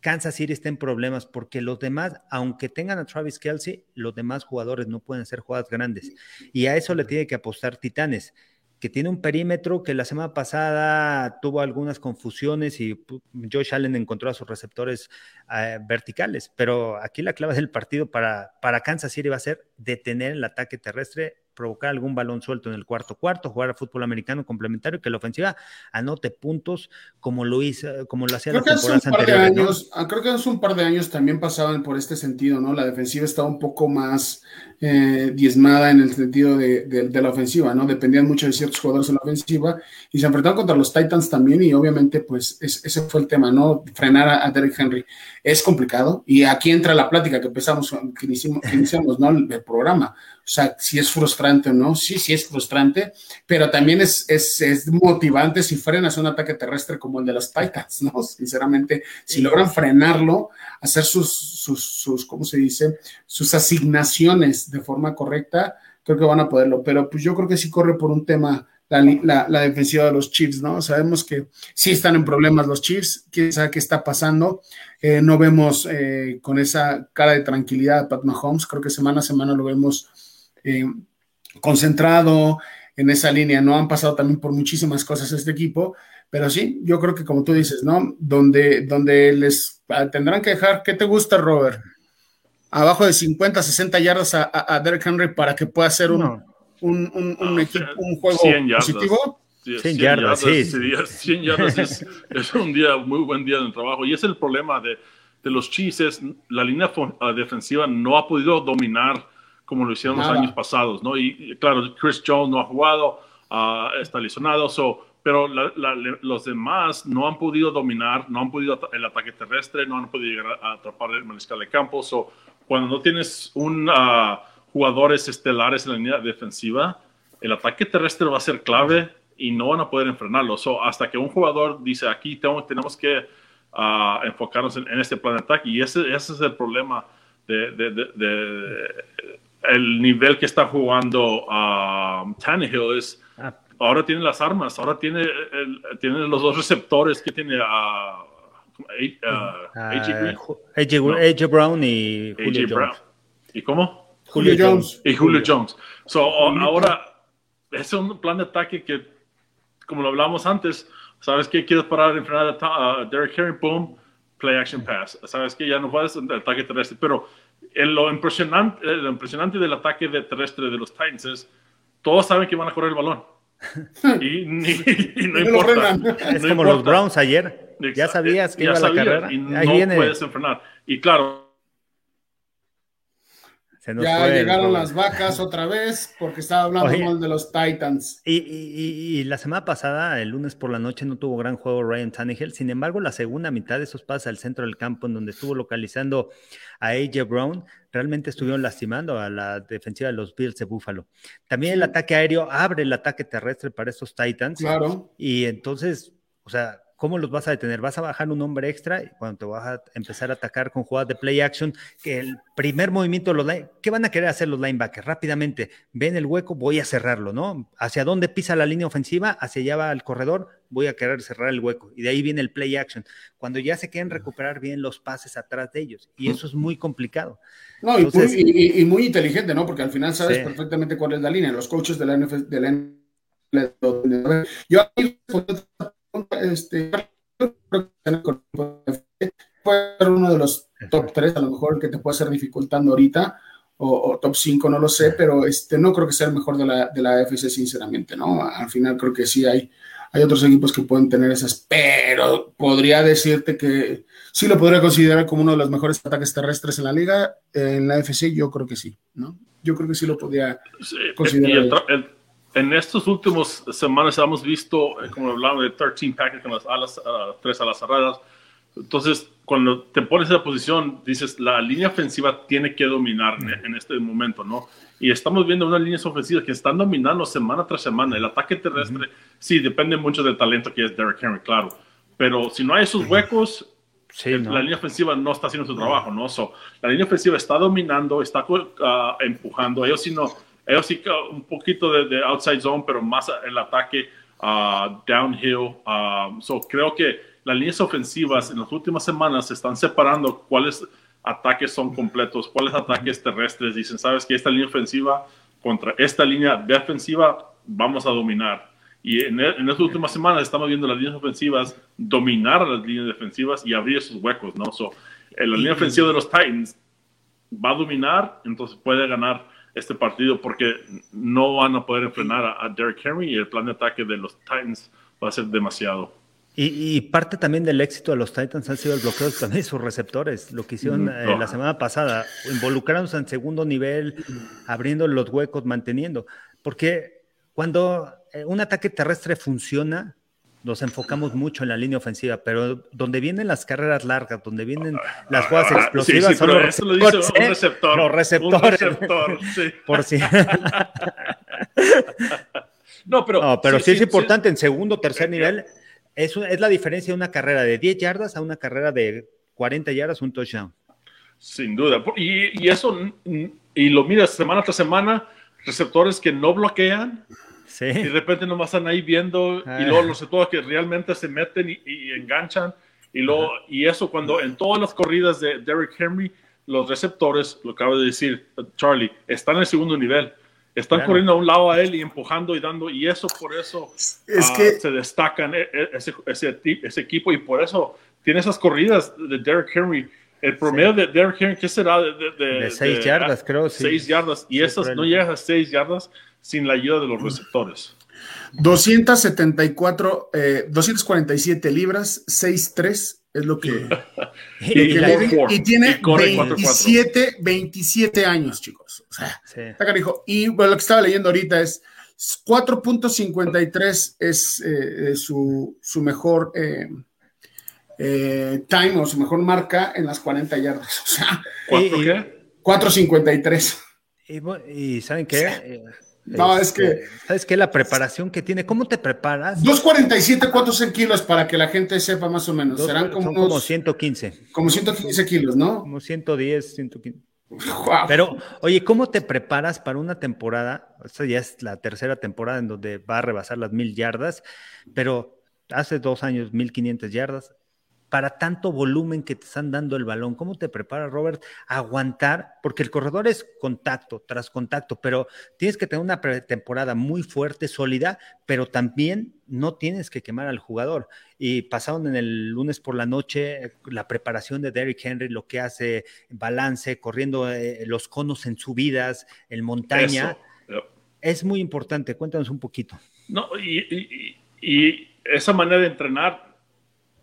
S3: Kansas City está en problemas porque los demás, aunque tengan a Travis Kelsey, los demás jugadores no pueden ser jugadas grandes. Y a eso le tiene que apostar Titanes, que tiene un perímetro que la semana pasada tuvo algunas confusiones y Josh Allen encontró a sus receptores eh, verticales. Pero aquí la clave del partido para, para Kansas City va a ser detener el ataque terrestre provocar algún balón suelto en el cuarto cuarto, jugar a fútbol americano complementario, que la ofensiva anote puntos como lo hizo, como lo hacía
S1: creo
S3: las temporadas anteriores.
S1: Ah, creo que hace un par de años también pasaban por este sentido, ¿no? La defensiva estaba un poco más eh, diezmada en el sentido de, la ofensiva, ¿no? Dependían mucho de ciertos jugadores en la ofensiva y se enfrentaron contra los Titans también y obviamente pues ese fue el tema, ¿no? Frenar a, Derek Henry. Es complicado y aquí entra la plática que empezamos, que iniciamos, ¿no? El, programa. O sea, si es frustrante o no, sí, sí es frustrante, pero también es, es, es, motivante si frenas un ataque terrestre como el de los Titans, ¿no? Sinceramente, si logran frenarlo, hacer sus, sus, sus ¿cómo se dice? Sus asignaciones de forma correcta, creo que van a poderlo. Pero pues yo creo que sí corre por un tema la, la, defensiva de los Chiefs, ¿no? Sabemos que sí están en problemas los Chiefs, quién sabe qué está pasando. Eh, no vemos eh, con esa cara de tranquilidad a Pat Mahomes, creo que semana a semana lo vemos eh, concentrado en esa línea, ¿no? Han pasado también por muchísimas cosas este equipo, pero sí, yo creo que como tú dices, ¿no? Donde, donde les ah, tendrán que dejar, ¿qué te gusta, Robert? abajo de 50, 60 yardas a, a Derek Henry para que pueda hacer un, un, un, un, equipo, un juego positivo.
S3: 100 yardas, sí.
S2: 100 yardas es, es, un día, muy buen día de trabajo. Y es el problema de, de los Chiefs, la línea defensiva no ha podido dominar como lo hicieron los años pasados, ¿no? Y, claro, Chris Jones no ha jugado, uh, está lesionado, so, pero la, la, los demás no han podido dominar, no han podido el ataque terrestre, no han podido llegar a, atrapar el mariscal de campo, so, cuando no tienes un, uh, jugadores estelares en la línea defensiva, el ataque terrestre va a ser clave y no van a poder enfrenarlo. So, hasta que un jugador dice, aquí tengo, tenemos que uh, enfocarnos en, este plan de ataque, y ese, ese es el problema de, de, de, el nivel que está jugando uh, Tannehill es ah. ahora tiene las armas, ahora tiene, el, tiene los dos receptores que tiene a
S3: AJ, Brown y Julio Brown.
S2: ¿Y cómo?
S1: Julio, Jones.
S2: Y Julio Jones. So, ahora es un plan de ataque que, como lo hablamos antes, ¿sabes qué? Quieres parar en frenar a Derek Henry, boom, play action pass. ¿Sabes qué? Ya no puedes el ataque terrestre. Pero lo, impresionante, lo impresionante del ataque de terrestre de los Titans es, todos saben que van a correr el balón. y, no importa.
S3: Es como los Browns ayer. Ya sabías que iba a la carrera.
S2: Y no puedes enfrenar. Y claro,
S1: ya llegaron las vacas otra vez porque estaba hablando mal de los Titans.
S3: Y, la semana pasada, el lunes por la noche, no tuvo gran juego Ryan Tannehill. Sin embargo, la segunda mitad de esos pases al centro del campo, en donde estuvo localizando a AJ Brown, realmente estuvieron lastimando a la defensiva de los Bills de Buffalo. También el ataque aéreo abre el ataque terrestre para estos Titans.
S1: Claro.
S3: Y entonces, o sea, ¿cómo los vas a detener? Vas a bajar un hombre extra y cuando te vas a empezar a atacar con jugadas de play action, que el primer movimiento, los ¿qué van a querer hacer los linebackers? Rápidamente, ven el hueco, voy a cerrarlo, ¿no? ¿Hacia dónde pisa la línea ofensiva? Hacia allá va el corredor, voy a querer cerrar el hueco. Y de ahí viene el play action. Cuando ya se quieren recuperar bien los pases atrás de ellos. Y eso es muy complicado.
S1: No, y, muy, inteligente, ¿no? Porque al final sabes perfectamente cuál es la línea. Los coaches de la NFL, de la yo este, puede ser uno de los top 3, a lo mejor que te puede ser dificultando ahorita, o, top 5, no lo sé, pero este, no creo que sea el mejor de la, de la FC, sinceramente, ¿no? Al final creo que sí hay, hay otros equipos que pueden tener esas, pero podría decirte que sí lo podría considerar como uno de los mejores ataques terrestres en la liga, en la FC yo creo que sí, ¿no? Yo creo que sí lo podría considerar
S2: en estos últimos semanas hemos visto, eh, como hablamos de 13 packets con las alas, uh, tres alas cerradas. Entonces, cuando te pones en esa posición, dices, la línea ofensiva tiene que dominar en, este momento, ¿no? Y estamos viendo unas líneas ofensivas que están dominando semana tras semana. El ataque terrestre, sí, depende mucho del talento que es Derrick Henry, claro. Pero si no hay esos huecos, la línea ofensiva no está haciendo su trabajo, ¿no? So, la línea ofensiva está dominando, está uh, empujando. Ellos sí no ellos sí un poquito de, outside zone, pero más el ataque uh, downhill. Uh, so creo que las líneas ofensivas en las últimas semanas se están separando cuáles ataques son completos, cuáles ataques terrestres. Dicen, sabes que esta línea ofensiva contra esta línea defensiva vamos a dominar. Y en, en estas últimas semanas estamos viendo las líneas ofensivas dominar a las líneas defensivas y abrir esos huecos, ¿no? So, la línea ofensiva de los Titans va a dominar, entonces puede ganar este partido porque no van a poder enfrentar a, Derrick Henry y el plan de ataque de los Titans va a ser demasiado.
S3: Y, parte también del éxito de los Titans han sido el bloqueo también de sus receptores, lo que hicieron eh, la semana pasada, involucrándose en segundo nivel, abriendo los huecos, manteniendo. Porque cuando eh, un ataque terrestre funciona, nos enfocamos mucho en la línea ofensiva, pero donde vienen las carreras largas, donde vienen las jugadas ah, explosivas, sí,
S2: sí, pero eso lo dice un receptor.
S3: Los receptores. Un receptor, sí. Por si. no, pero, no, pero sí, es importante en segundo, tercer nivel. Es, es la diferencia de una carrera de 10 yardas a una carrera de 40 yardas, un touchdown.
S2: Sin duda. Y, y eso, y lo miras semana tras semana, receptores que no bloquean, y de repente nomás están ahí viendo y luego los todos que realmente se meten y, enganchan. Y, luego, y eso cuando en todas las corridas de Derrick Henry, los receptores, lo acabo de decir Charlie, están en el segundo nivel. Están corriendo a un lado a él y empujando y dando, y eso por eso es ah, que... se destacan e, e, ese, ese, ese, equipo y por eso tiene esas corridas de Derrick Henry. El promedio de Derrick Henry, ¿qué será? De,
S3: de, seis yardas, creo.
S2: Seis yardas, y esas no llegas a seis yardas sin la ayuda de los receptores.
S1: 274, eh, 247 libras, 6'3 es lo que. y, tiene 27, 27 años, chicos. O sea, está Y bueno, lo que estaba leyendo ahorita es 4.53 es eh, su, su, mejor eh, eh, time o su mejor marca en las 40 yardas. O sea,
S2: ¿4 qué?
S1: 4.53.
S3: Y, ¿saben qué?
S1: No, es que.
S3: Este, ¿Sabes qué? La preparación que tiene. ¿Cómo te preparas?
S1: 247, ¿cuántos en kilos para que la gente sepa más o menos? Serán como,
S3: unos, como 115.
S1: Como 115 kilos, ¿no?
S3: Como 110, 115. Pero, oye, ¿cómo te preparas para una temporada? Esta ya es la tercera temporada en donde va a rebasar las mil yardas, pero hace dos años, mil quinientas yardas para tanto volumen que te están dando el balón? ¿Cómo te prepara, Robert, a aguantar? Porque el corredor es contacto tras contacto, pero tienes que tener una pretemporada muy fuerte, sólida, pero también no tienes que quemar al jugador. Y pasaron en el lunes por la noche la preparación de Derrick Henry, lo que hace balance, corriendo eh, los conos en subidas, en montaña. Es muy importante. Cuéntanos un poquito.
S2: No, y, y esa manera de entrenar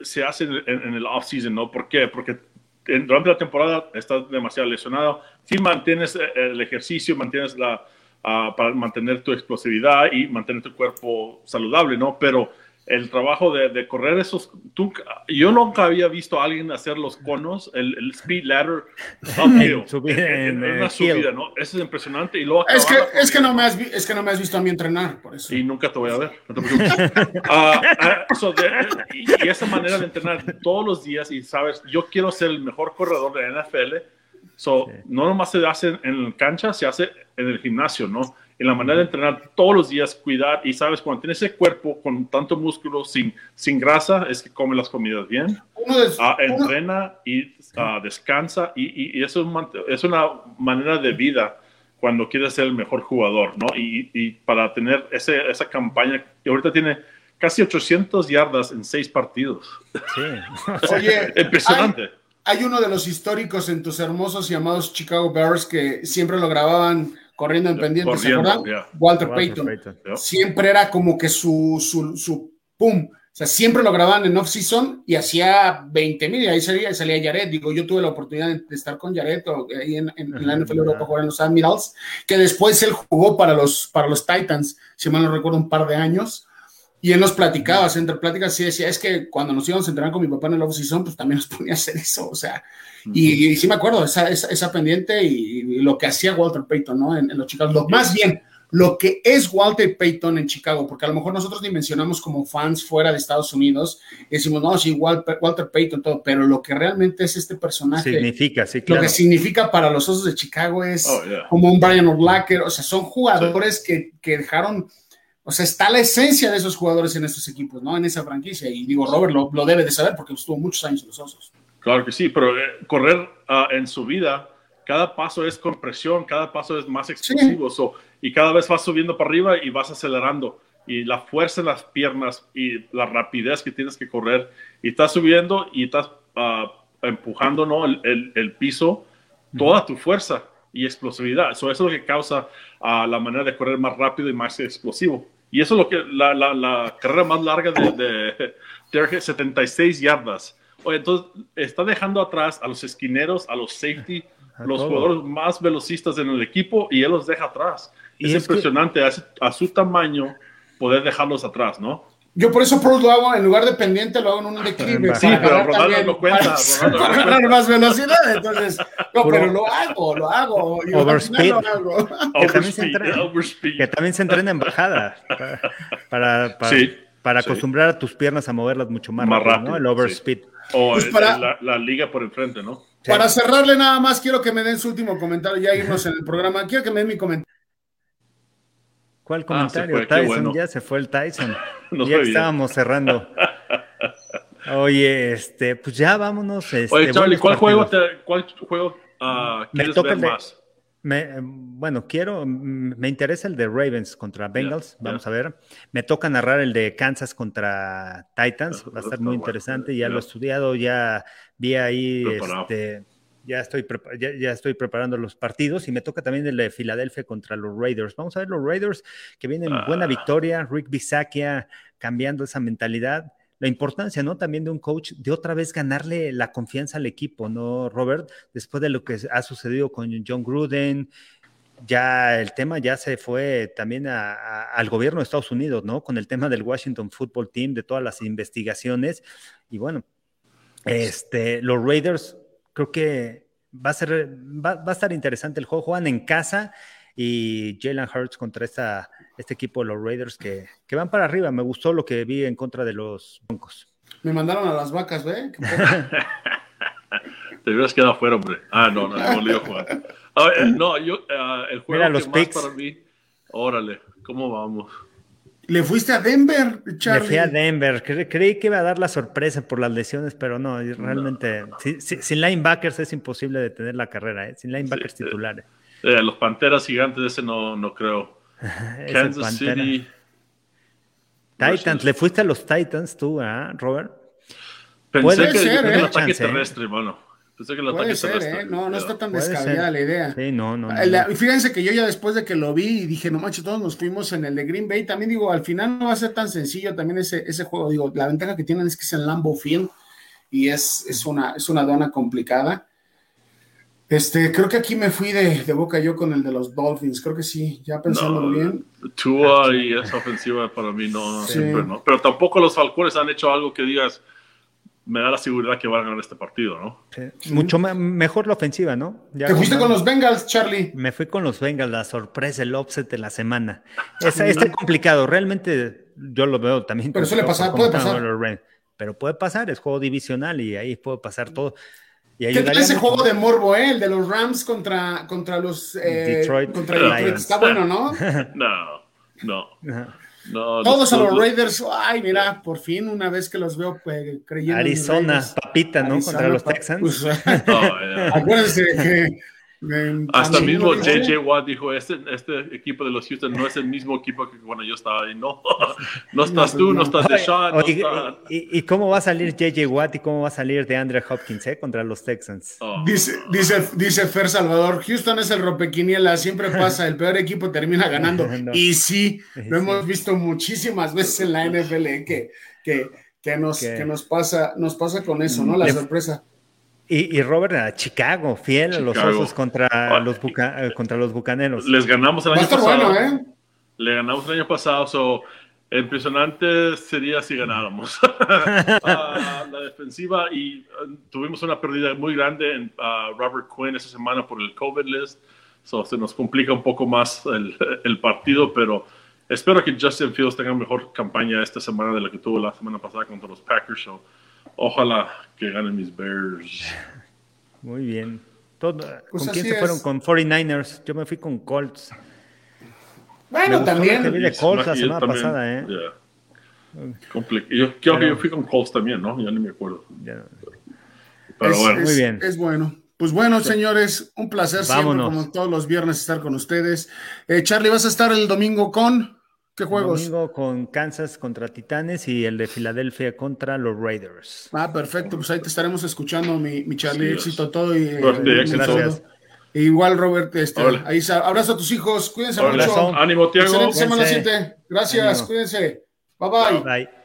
S2: se hace en, el off-season, ¿no? ¿Por qué? Porque durante la temporada estás demasiado lesionado. Si mantienes eh, el ejercicio, mantienes la, ah, para mantener tu explosividad y mantener tu cuerpo saludable, ¿no? Pero el trabajo de, de, correr esos. Tú, yo nunca había visto a alguien hacer los conos, el, el speed ladder uphill. en, una subida, ¿no? Eso es impresionante. Y luego
S1: es, que, es, que no me has, es que no me has visto a mí entrenar, por eso.
S2: Y nunca te voy a ver. No uh, y, esa manera de entrenar todos los días, y sabes, yo quiero ser el mejor corredor de NFL. So, No nomás se hace en cancha, se hace en el gimnasio, ¿no? En la manera de entrenar todos los días, cuidar y sabes, cuando tienes ese cuerpo con tanto músculo sin, sin grasa, es que come las comidas bien, ah, entrena y ah, descansa y, y, eso es, una manera de vida cuando quieres ser el mejor jugador, ¿no? Y, y para tener ese, esa campaña que ahorita tiene casi 800 yardas en seis partidos. Sí.
S1: Oye, impresionante. Hay, hay uno de los históricos en tus hermosos llamados Chicago Bears que siempre lo grababan corriendo en pendiente, ¿se acuerdan? Walter, Payton. Siempre era como que su, su, su, pum. O sea, siempre lo grababan en off-season y hacía 20 mil y ahí salía, salía Jared. Digo, yo tuve la oportunidad de, estar con Jared ahí en, la NFL Europa jugar en los Admirals, que después él jugó para los, para los Titans, si mal no recuerdo, un par de años. Y él nos platicaba, entre pláticas, sí decía, es que cuando nos íbamos a entrenar con mi papá en el off-season, pues también nos ponía a hacer eso, o sea, y, sí me acuerdo, esa, esa, pendiente y, lo que hacía Walter Payton, ¿no? En, los Chicago, lo, más bien, lo que es Walter Payton en Chicago, porque a lo mejor nosotros dimensionamos como fans fuera de Estados Unidos, y decimos, no, sí, Walter, Walter Payton, todo, pero lo que realmente es este personaje.
S3: Significa, sí, claro.
S1: Lo que significa para los Osos de Chicago es oh, como un Brian O'Blacker, o sea, son jugadores que, que dejaron o sea, está la esencia de esos jugadores en esos equipos, ¿no? En esa franquicia. Y digo, Robert lo, lo debe de saber porque estuvo muchos años en los Osos.
S2: Claro que sí, pero eh, correr uh, en su vida, cada paso es con presión, cada paso es más explosivo. y cada vez vas subiendo para arriba y vas acelerando. Y la fuerza en las piernas y la rapidez que tienes que correr. Y estás subiendo y estás uh, empujando ¿no? el, el, piso, toda tu fuerza y explosividad. eso es lo que causa uh, la manera de correr más rápido y más explosivo. Y eso es lo que la, la, la carrera más larga de, de, de 76 yardas. entonces está dejando atrás a los esquineros, a los safety, los jugadores más velocistas en el equipo y él los deja atrás. es, impresionante a, su tamaño poder dejarlos atrás, ¿no?
S1: Yo por eso Pro lo hago, en lugar de pendiente, lo hago en un declive.
S2: Sí, pero Ronaldo no cuenta.
S1: Para, ganar más velocidad, entonces. No, pero lo hago, lo hago.
S3: Overspeed. Lo hago. Que, también se entrena, que también se entrena en bajada. Para, para, para acostumbrar a tus piernas a moverlas mucho más, rápido, ¿no? El overspeed.
S2: O pues para, la, liga por enfrente, ¿no?
S1: Para cerrarle nada más, quiero que me den su último comentario, ya irnos en el programa. Quiero que me den mi comentario.
S3: ¿Cuál ah, comentario? Tyson, ya se fue el Tyson. ya estábamos cerrando. Oye, este, pues ya vámonos. Este,
S2: Oye, Charlie, ¿cuál juego, te, cuál juego uh, quieres ver más?
S3: Me, bueno, quiero, me interesa el de Ravens contra Bengals, vamos a ver. Me toca narrar el de Kansas contra Titans, va a estar muy interesante, ya lo he estudiado, ya vi ahí, este, ya, estoy ya, estoy preparando los partidos y me toca también el de Filadelfia contra los Raiders. Vamos a ver los Raiders que vienen buena ah. victoria, Rick Bisakia cambiando esa mentalidad la importancia, ¿no? También de un coach de otra vez ganarle la confianza al equipo, ¿no, Robert? Después de lo que ha sucedido con John Gruden, ya el tema ya se fue también al gobierno de Estados Unidos, ¿no? Con el tema del Washington Football Team, de todas las investigaciones. Y bueno, este, los Raiders, creo que va a ser, va, va a estar interesante el juego. Juegan en casa y Jalen Hurts contra esta, este equipo de los Raiders que, que, van para arriba. Me gustó lo que vi en contra de los Broncos.
S1: Me mandaron a las vacas, ¿ve?
S2: Te hubieras quedado afuera, hombre. Ah, no, no, no, le jugar. Eh, no, yo, uh, el juego
S3: los
S2: que más para mí, órale, ¿cómo vamos?
S1: Le fuiste a Denver, Charlie.
S3: Le fui a Denver. creí que iba a dar la sorpresa por las lesiones, pero no, realmente. sin linebackers es imposible detener la carrera, ¿eh? sin linebackers titulares.
S2: Eh, los Panteras Gigantes, ese no, no creo. Kansas City.
S3: Titans, ¿le fuiste a los Titans tú, ¿eh, Robert?
S2: Pensé que ser, el ¿eh? ataque terrestre, hermano. Pensé que el
S1: Puede ser, ¿eh? No, no está tan descabellada la idea.
S3: Sí, no, no,
S1: Fíjense que yo ya después de que lo vi y dije, no manches, todos nos fuimos en el de Green Bay. También digo, al final no va a ser tan sencillo también ese, ese juego. Digo, la ventaja que tienen es que es en Lambo Field y es, es, una, es una dona complicada. Este, creo que aquí me fui de, de, boca yo con el de los Dolphins, creo que sí, ya pensándolo bien.
S2: Tua y esa ofensiva para mí no, siempre no. Pero tampoco los Falcones han hecho algo que digas, me da la seguridad que van a ganar este partido, ¿no?
S3: Mucho mejor la ofensiva, ¿no?
S1: Ya ¿Te fuiste con los Bengals, Charlie?
S3: Me fui con los Bengals, la sorpresa, el offset de la semana. Es, está complicado, realmente yo lo veo también.
S1: Pero suele pasar, puede pasar.
S3: Pero puede pasar, es juego divisional y ahí puede pasar todo.
S1: ¿Qué tal ese juego de morbo, eh? El de los Rams contra, contra los eh, Detroit. Contra Detroit. Está bueno, ¿no?
S2: no, no. No,
S1: Todos a los Raiders, ay, mira, por fin, una vez que los veo pues, creyendo.
S3: Arizona, papita, ¿no? Contra los Texans. Pues,
S1: acuérdense que
S2: hasta mismo JJ Watt dijo, este, este equipo de los Houston no es el mismo equipo que cuando yo estaba ahí. No, no estás pues tú, no, estás de Sean.
S3: ¿y, cómo va a salir JJ Watt y cómo va a salir de Andre Hopkins eh, contra los Texans?
S1: Oh. Dice, dice, dice Fer Salvador, Houston es el ropequiniela, siempre pasa, el peor equipo termina ganando. Y sí, lo hemos visto muchísimas veces en la NFL eh, que, que, que, nos, que nos, pasa, nos pasa con eso, ¿no? La sorpresa.
S3: Y, Robert a Chicago, fiel a los osos contra, los contra los bucaneros.
S2: Les ganamos el año pasado. ¿eh? Le ganamos el año pasado, so, impresionante sería si ganáramos. Ah, la defensiva y uh, tuvimos una pérdida muy grande en uh, Robert Quinn esa semana por el COVID list, so, se nos complica un poco más el, el partido, pero espero que Justin Fields tenga mejor campaña esta semana de la que tuvo la semana pasada contra los Packers. So, Ojalá que ganen mis Bears.
S3: Muy bien. Todo, pues ¿Con quién se fueron? Con 49ers. Yo me fui con Colts.
S1: Bueno, también.
S3: Vi de Colts la semana pasada, ¿eh?
S2: Yo creo que yo fui con Colts también, ¿no? Ya ni me acuerdo.
S1: Pero bueno. Muy bien. Es bueno. Pues bueno, señores, un placer siempre, como todos los viernes, estar con ustedes. Eh, Charlie, ¿vas a estar el domingo con? ¿Qué juegos?
S3: domingo con Kansas contra Titanes y el de Filadelfia contra los Raiders.
S1: Ah, perfecto. Pues ahí te estaremos escuchando, mi, mi Charlie. éxito todo. Y,
S2: eh,
S1: gracias. Igual, Robert, este, ahí abrazo a tus hijos. Cuídense mucho.
S2: Ánimo, Tiago.
S1: Excelente semana 7. Gracias, cuídense. Bye bye. Bye.